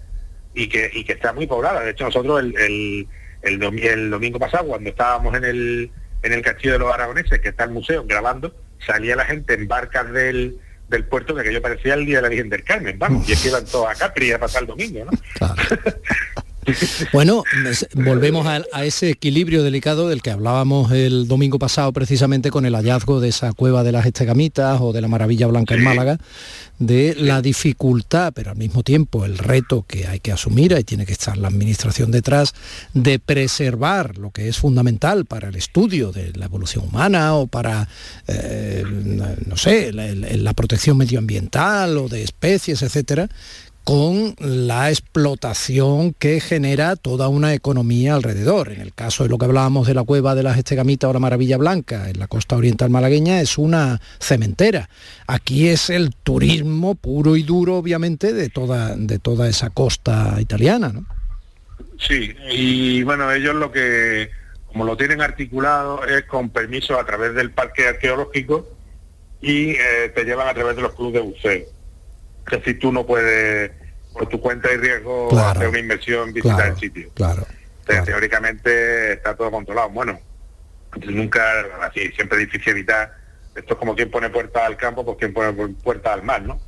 y que, y que está muy poblada. De hecho, nosotros el, el, el, domi- el domingo pasado, cuando estábamos en el, en el Castillo de los Aragoneses, que está el museo, grabando, salía la gente en barcas del, del puerto, que aquello parecía el Día de la Virgen del Carmen, vamos, y es que iban todos a Capri a pasar el domingo, ¿no? Bueno, volvemos a, a ese equilibrio delicado del que hablábamos el domingo pasado precisamente con el hallazgo de esa cueva de las Estegamitas o de la Maravilla Blanca en Málaga, de la dificultad, pero al mismo tiempo el reto que hay que asumir, ahí tiene que estar la administración detrás, de preservar lo que es fundamental para el estudio de la evolución humana o para, eh, no sé, la, la protección medioambiental o de especies, etcétera, con la explotación que genera toda una economía alrededor. En el caso de lo que hablábamos de la cueva de las Estegamitas o la Maravilla Blanca, en la costa oriental malagueña, es una cementera. Aquí es el turismo puro y duro, obviamente, de toda, de toda esa costa italiana. ¿no? Sí, y bueno, ellos lo que como lo tienen articulado es con permiso a través del parque arqueológico y eh, te llevan a través de los clubes de buceo. Es decir, tú no puedes, por tu cuenta y riesgo, hacer una inversión, visitar el sitio. Claro. Teóricamente está todo controlado. Bueno, nunca, así, siempre es difícil evitar. Esto es como quien pone puerta al campo, pues quien pone puerta al mar, ¿no?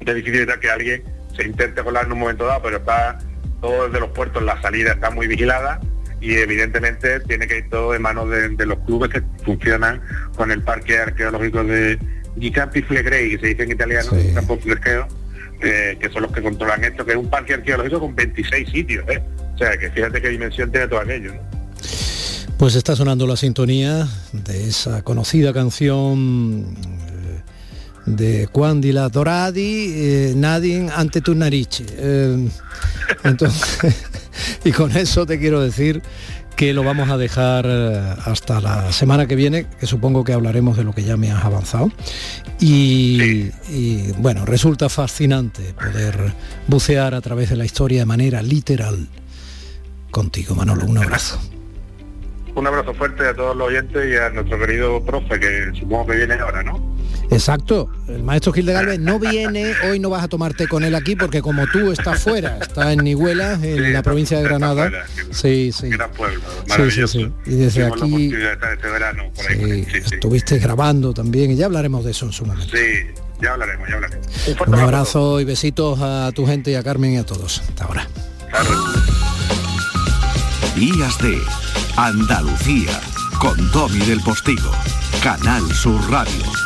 Es difícil evitar que alguien se intente colar en un momento dado, pero está todo desde los puertos, la salida está muy vigilada y evidentemente tiene que ir todo en manos de, los clubes que funcionan con el parque arqueológico de Gicampi Flegrei, que se dice en italiano, Campo eh, que son los que controlan esto, que es un parque arqueológico con 26 sitios, ¿eh? o sea que fíjate qué dimensión tiene todo aquello. Pues está sonando la sintonía de esa conocida canción eh, de Quandila Doradi, eh, Nadie ante tu nariz. entonces, y con eso te quiero decir que lo vamos a dejar eh, hasta la semana que viene, que supongo que hablaremos de lo que ya me has avanzado. Y, bueno, resulta fascinante poder bucear a través de la historia de manera literal. Contigo, Manolo, un abrazo. Un abrazo fuerte a todos los oyentes y a nuestro querido profe, que supongo que viene ahora, ¿no? Exacto, el maestro Gil de Galvez no viene, hoy no vas a tomarte con él aquí porque como tú estás fuera, está en Nihuela, en la provincia de Granada. sí, sí. sí, sí, sí. Y desde aquí este estuviste grabando también y ya hablaremos de eso en su momento. Sí, ya hablaremos, ya hablaremos. Un, abrazo y besitos a tu gente y a Carmen y a todos. Hasta ahora. Días de Andalucía con Domi del Postigo, Canal Sur Radio.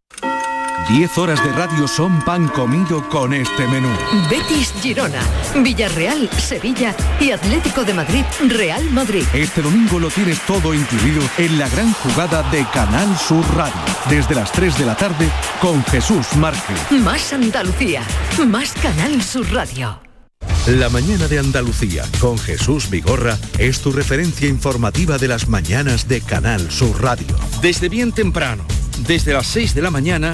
10 horas de radio son pan comido con este menú. Betis Girona, Villarreal Sevilla y Atlético de Madrid Real Madrid. Este domingo lo tienes todo incluido en la gran jugada de Canal Sur Radio. Desde las 3 de la tarde con Jesús Márquez. Más Andalucía, más Canal Sur Radio. La mañana de Andalucía con Jesús Vigorra es tu referencia informativa de las mañanas de Canal Sur Radio. Desde bien temprano, desde las 6 de la mañana,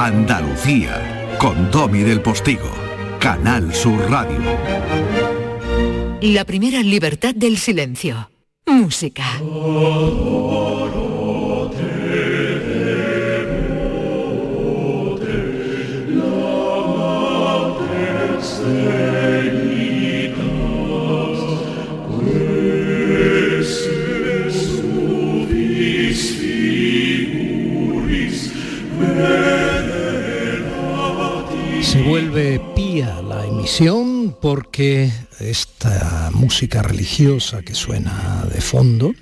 Andalucía, con Domi del Postigo, Canal Sur Radio. La primera libertad del silencio. Música. Porque esta música religiosa que suena de fondo,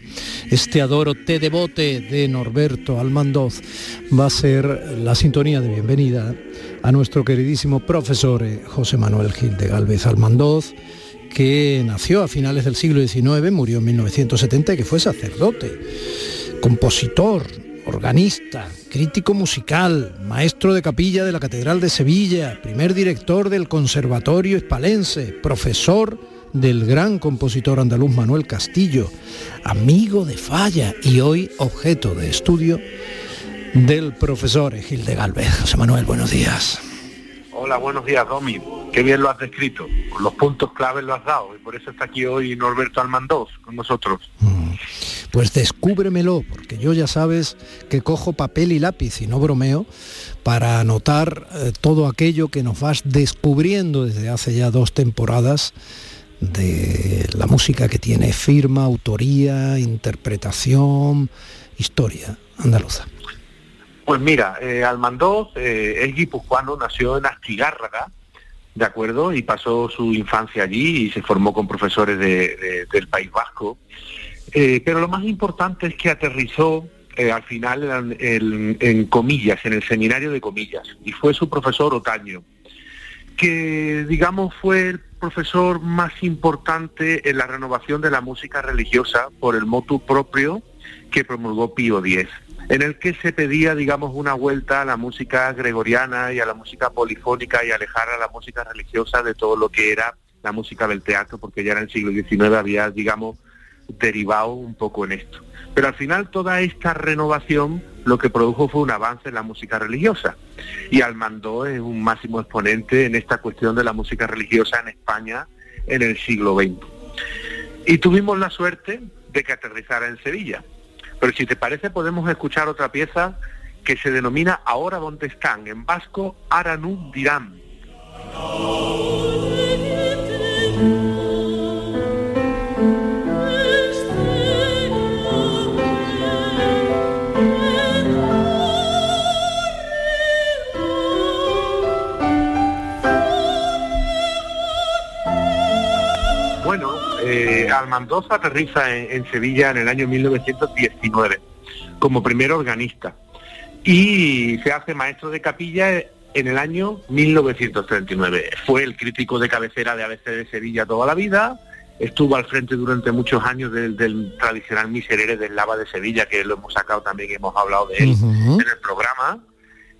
este adoro te devote de Norberto Almandoz, va a ser la sintonía de bienvenida a nuestro queridísimo profesor eh, José Manuel Gil de Galvez Almandoz, que nació a finales del siglo XIX, murió en 1970 y que fue sacerdote, compositor, organista, crítico musical, maestro de capilla de la Catedral de Sevilla, primer director del Conservatorio Hispalense, profesor del gran compositor andaluz Manuel Castillo, amigo de Falla y hoy objeto de estudio del profesor Gil de Galvez. José Manuel, buenos días. Hola, buenos días, Domi. Qué bien lo has descrito. Los puntos claves lo has dado y por eso está aquí hoy Norberto Almandoz con nosotros. Mm. Pues descúbremelo, porque yo ya sabes que cojo papel y lápiz y no bromeo para anotar eh, todo aquello que nos vas descubriendo desde hace ya dos temporadas de la música que tiene firma, autoría, interpretación, historia andaluza. Pues mira, eh, Almandoz eh, es guipuzcoano, nació en Astigárraga, ¿de acuerdo? Y pasó su infancia allí y se formó con profesores del País Vasco. Eh, pero lo más importante es que aterrizó eh, al final en, comillas, en el seminario de comillas, y fue su profesor Otaño, que digamos fue el profesor más importante en la renovación de la música religiosa por el motu propio que promulgó Pío X en el que se pedía, digamos, una vuelta a la música gregoriana y a la música polifónica y alejar a la música religiosa de todo lo que era la música del teatro, porque ya en el siglo XIX había, digamos, derivado un poco en esto. Pero al final toda esta renovación lo que produjo fue un avance en la música religiosa. Y Almandó es un máximo exponente en esta cuestión de la música religiosa en España en el siglo XX. Y tuvimos la suerte de que aterrizara en Sevilla. Pero si te parece podemos escuchar otra pieza que se denomina Ahora donde están, en vasco Aranú Dirán. Eh, Almandoza aterriza en, Sevilla en el año 1919 como primer organista y se hace maestro de capilla en el año 1939. Fue el crítico de cabecera de ABC de Sevilla toda la vida, estuvo al frente durante muchos años del, tradicional miserere del Lava de Sevilla, que lo hemos sacado también, hemos hablado de él en el programa.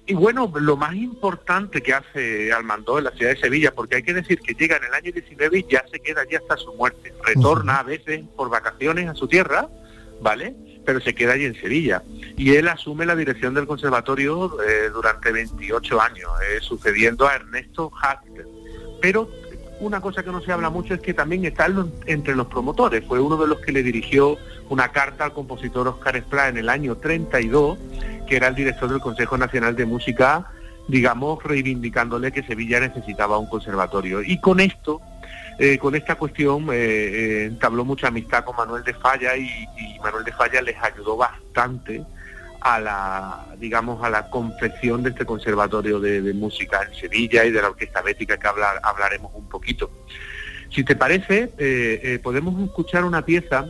Y bueno, lo más importante que hace Almandó en la ciudad de Sevilla, porque hay que decir que llega en el año 19 y ya se queda allí hasta su muerte. Retorna a veces por vacaciones a su tierra, ¿vale? Pero se queda allí en Sevilla. Y él asume la dirección del conservatorio eh, durante 28 años, eh, sucediendo a Ernesto Haskell. Pero una cosa que no se habla mucho es que también está entre los promotores. Fue uno de los que le dirigió una carta al compositor Oscar Esplá en el año 32 que era el director del Consejo Nacional de Música, digamos, reivindicándole que Sevilla necesitaba un conservatorio. Y con esto, eh, con esta cuestión, eh, eh, entabló mucha amistad con Manuel de Falla y, Manuel de Falla les ayudó bastante a la, digamos, a la confección de este conservatorio de, música en Sevilla y de la orquesta bética que hablar, hablaremos un poquito. Si te parece, podemos escuchar una pieza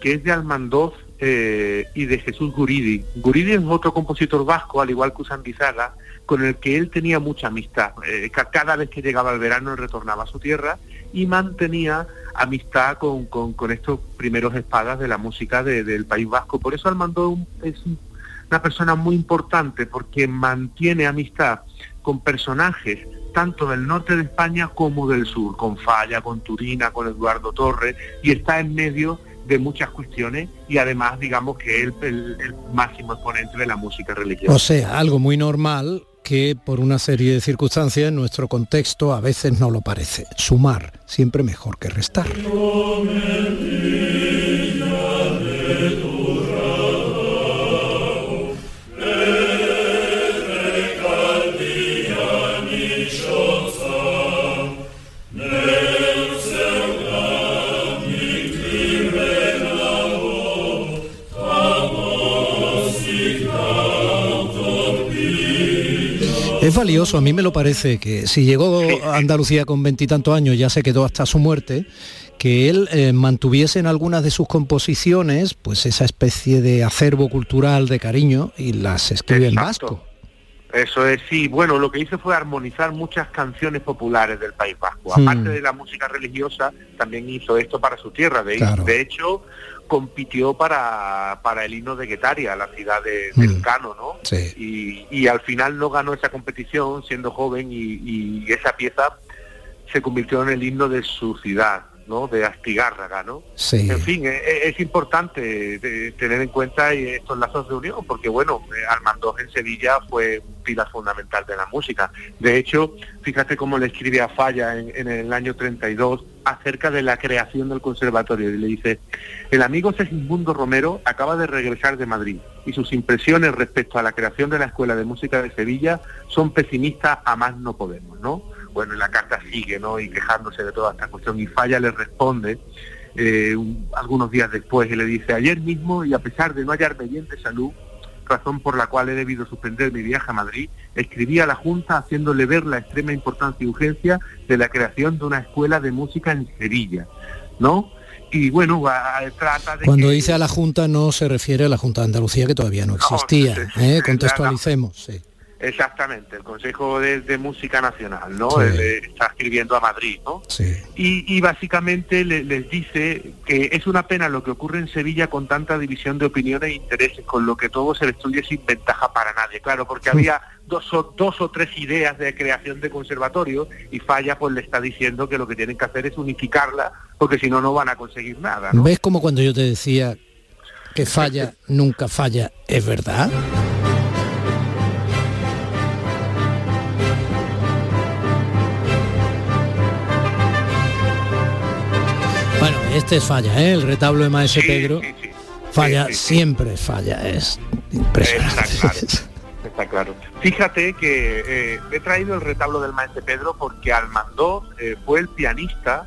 que es de Almandoz eh, y de Jesús Guridi. Guridi es otro compositor vasco, al igual que Usan Bizarra, con el que él tenía mucha amistad. Eh, cada vez que llegaba el verano él retornaba a su tierra y mantenía amistad con, estos primeros espadas de la música del País Vasco. Por eso Armando es una persona muy importante porque mantiene amistad con personajes tanto del norte de España como del sur, con Falla, con Turina, con Eduardo Torres, y está en medio de muchas cuestiones y además digamos que es el, máximo exponente de la música religiosa. O sea, algo muy normal que por una serie de circunstancias en nuestro contexto a veces no lo parece. Sumar, siempre mejor que restar. Valioso, a mí me lo parece, que si llegó a Andalucía con veintitantos años, ya se quedó hasta su muerte, que él eh, mantuviese en algunas de sus composiciones pues esa especie de acervo cultural de cariño y las escribe en vasco. Eso es, sí. Bueno, lo que hizo fue armonizar muchas canciones populares del País Vasco. Hmm. Aparte de la música religiosa, también hizo esto para su tierra. De, de hecho, compitió para, para el himno de Guetaria, la ciudad de, del mm. Cano, ¿no? Y, y, al final no ganó esa competición siendo joven y, y, esa pieza se convirtió en el himno de su ciudad, ¿no? De Astigárraga, ¿no? Sí. En fin, es, importante tener en cuenta estos lazos de unión, porque bueno, Armando en Sevilla fue un pilar fundamental de la música. De hecho, fíjate cómo le escribe a Falla en, en el año 32 acerca de la creación del conservatorio y le dice, el amigo Segismundo Romero acaba de regresar de Madrid y sus impresiones respecto a la creación de la Escuela de Música de Sevilla son pesimistas a más no podemos, ¿no? Bueno, la carta sigue, ¿no? Y quejándose de toda esta cuestión y Falla le responde eh, algunos días después y le dice, ayer mismo y a pesar de no hallarme bien de salud, razón por la cual he debido suspender mi viaje a Madrid, escribí a la Junta haciéndole ver la extrema importancia y urgencia de la creación de una escuela de música en Sevilla, ¿no? Y bueno, trata de Cuando dice a la Junta no se refiere a la Junta de Andalucía que todavía no existía, ¿eh? contextualicemos. Sí. Exactamente, el Consejo de, Música Nacional, ¿no? está escribiendo a Madrid, ¿no? Sí. Y, básicamente les dice que es una pena lo que ocurre en Sevilla con tanta división de opiniones e intereses, con lo que todo se destruye sin ventaja para nadie, claro, porque había dos o, dos o tres ideas de creación de conservatorio y Falla pues le está diciendo que lo que tienen que hacer es unificarla, porque si no, no van a conseguir nada. ¿Ves como cuando yo te decía que falla, nunca falla, es verdad? Este es falla, ¿eh? el retablo de Maese Pedro. falla, siempre falla, es impresionante. Está claro. Fíjate que eh, he traído el retablo del Maese Pedro porque Almandó eh, fue el pianista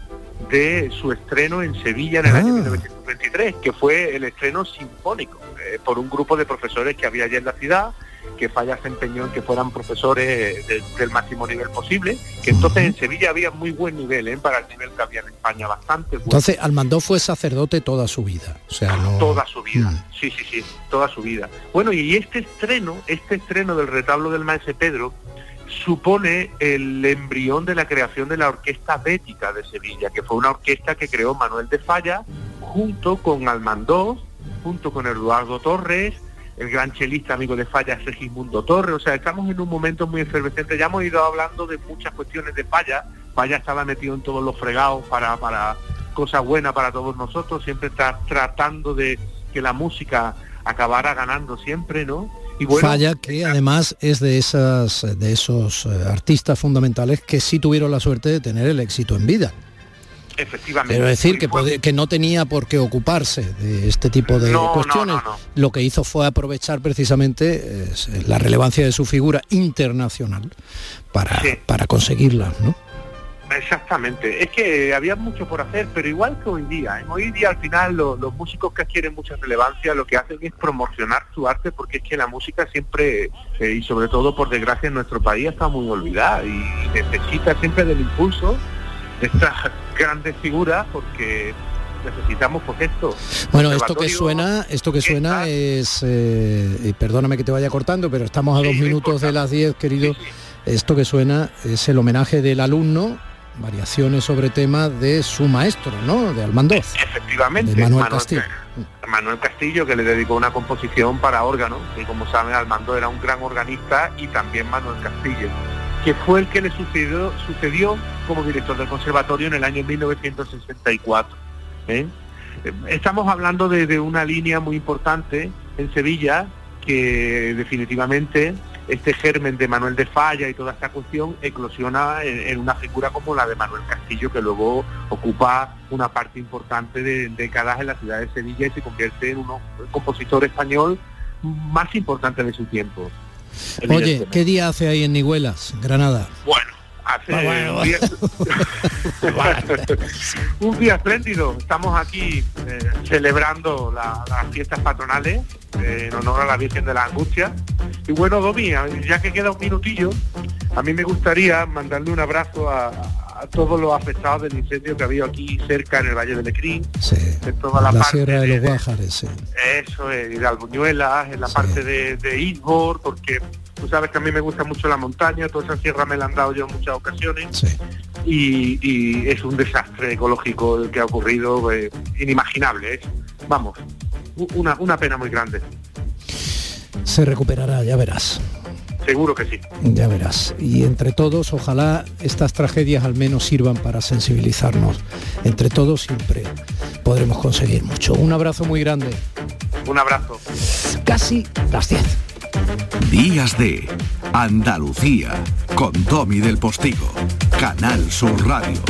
de su estreno en Sevilla en el año 1923, ah. que fue el estreno sinfónico eh, por un grupo de profesores que había allí en la ciudad que Falla se empeñó en que fueran profesores del máximo nivel posible, que entonces en Sevilla había muy buen nivel, ¿eh? para el nivel que había en España, bastante bueno. Entonces Almandó fue sacerdote toda su vida, o sea, no... Toda su vida, mm. sí, sí, sí, toda su vida. Bueno, y este estreno, este estreno del retablo del Maese Pedro, supone el embrión de la creación de la Orquesta Bética de Sevilla, que fue una orquesta que creó Manuel de Falla junto con Almandó, junto con Eduardo Torres, el gran chelista amigo de Falla, Segismundo Torre. O sea, estamos en un momento muy efervescente. Ya hemos ido hablando de muchas cuestiones de Falla. Falla estaba metido en todos los fregados para, para cosas buenas para todos nosotros. Siempre está tratando de que la música acabara ganando siempre, ¿no? Y Falla que además es de esas de esos eh, artistas fundamentales que sí tuvieron la suerte de tener el éxito en vida. Efectivamente. Quiero decir que, que no tenía por qué ocuparse de este tipo de cuestiones. Lo que hizo fue aprovechar precisamente la relevancia de su figura internacional para, para conseguirla, ¿no? Exactamente, es que había mucho por hacer, pero igual que hoy día, ¿eh? hoy día al final los músicos que adquieren mucha relevancia lo que hacen es promocionar su arte porque es que la música siempre, eh, y sobre todo por desgracia en nuestro país, está muy olvidada y necesita siempre del impulso estas grandes figuras porque necesitamos pues esto. Bueno, esto que suena, esto que suena es, eh, perdóname que te vaya cortando, pero estamos a dos minutos de las 10, querido. Esto que suena es el homenaje del alumno, variaciones sobre temas de su maestro, ¿no? De Almandoz. Efectivamente. Manuel, Castillo. Manuel Castillo, que le dedicó una composición para órgano, y como saben, Almandoz era un gran organista y también Manuel Castillo que fue el que le sucedió, sucedió como director del conservatorio en el año 1964. ¿eh? Estamos hablando de, una línea muy importante en Sevilla que definitivamente este germen de Manuel de Falla y toda esta cuestión eclosiona en, una figura como la de Manuel Castillo, que luego ocupa una parte importante de décadas en la ciudad de Sevilla y se convierte en un compositor español más importante de su tiempo. Oye, ¿qué día hace ahí en Niguelas, Granada? Bueno, hace un, día, espléndido. Estamos aquí eh, celebrando las fiestas patronales eh, en honor a la Virgen de la Angustia. Y bueno, Domi, ya que queda un minutillo, a mí me gustaría mandarle un abrazo a, todos los afectados del incendio que había aquí cerca en el Valle de Lecrín, sí, en toda la, parte Sierra de, los Guájares, sí. Eso, es, y de Albuñuelas, en la parte de, de porque tú sabes que a mí me gusta mucho la montaña, toda esa sierra me la han dado yo en muchas ocasiones, y, es un desastre ecológico el que ha ocurrido, eh, inimaginable, ¿eh? vamos, una, una pena muy grande. Se recuperará, ya verás. Seguro que sí. Ya verás. Y entre todos, ojalá estas tragedias al menos sirvan para sensibilizarnos. Entre todos siempre podremos conseguir mucho. Un abrazo muy grande. Un abrazo. Casi las 10. Días de Andalucía con Tommy del Postigo. Canal Sur Radio.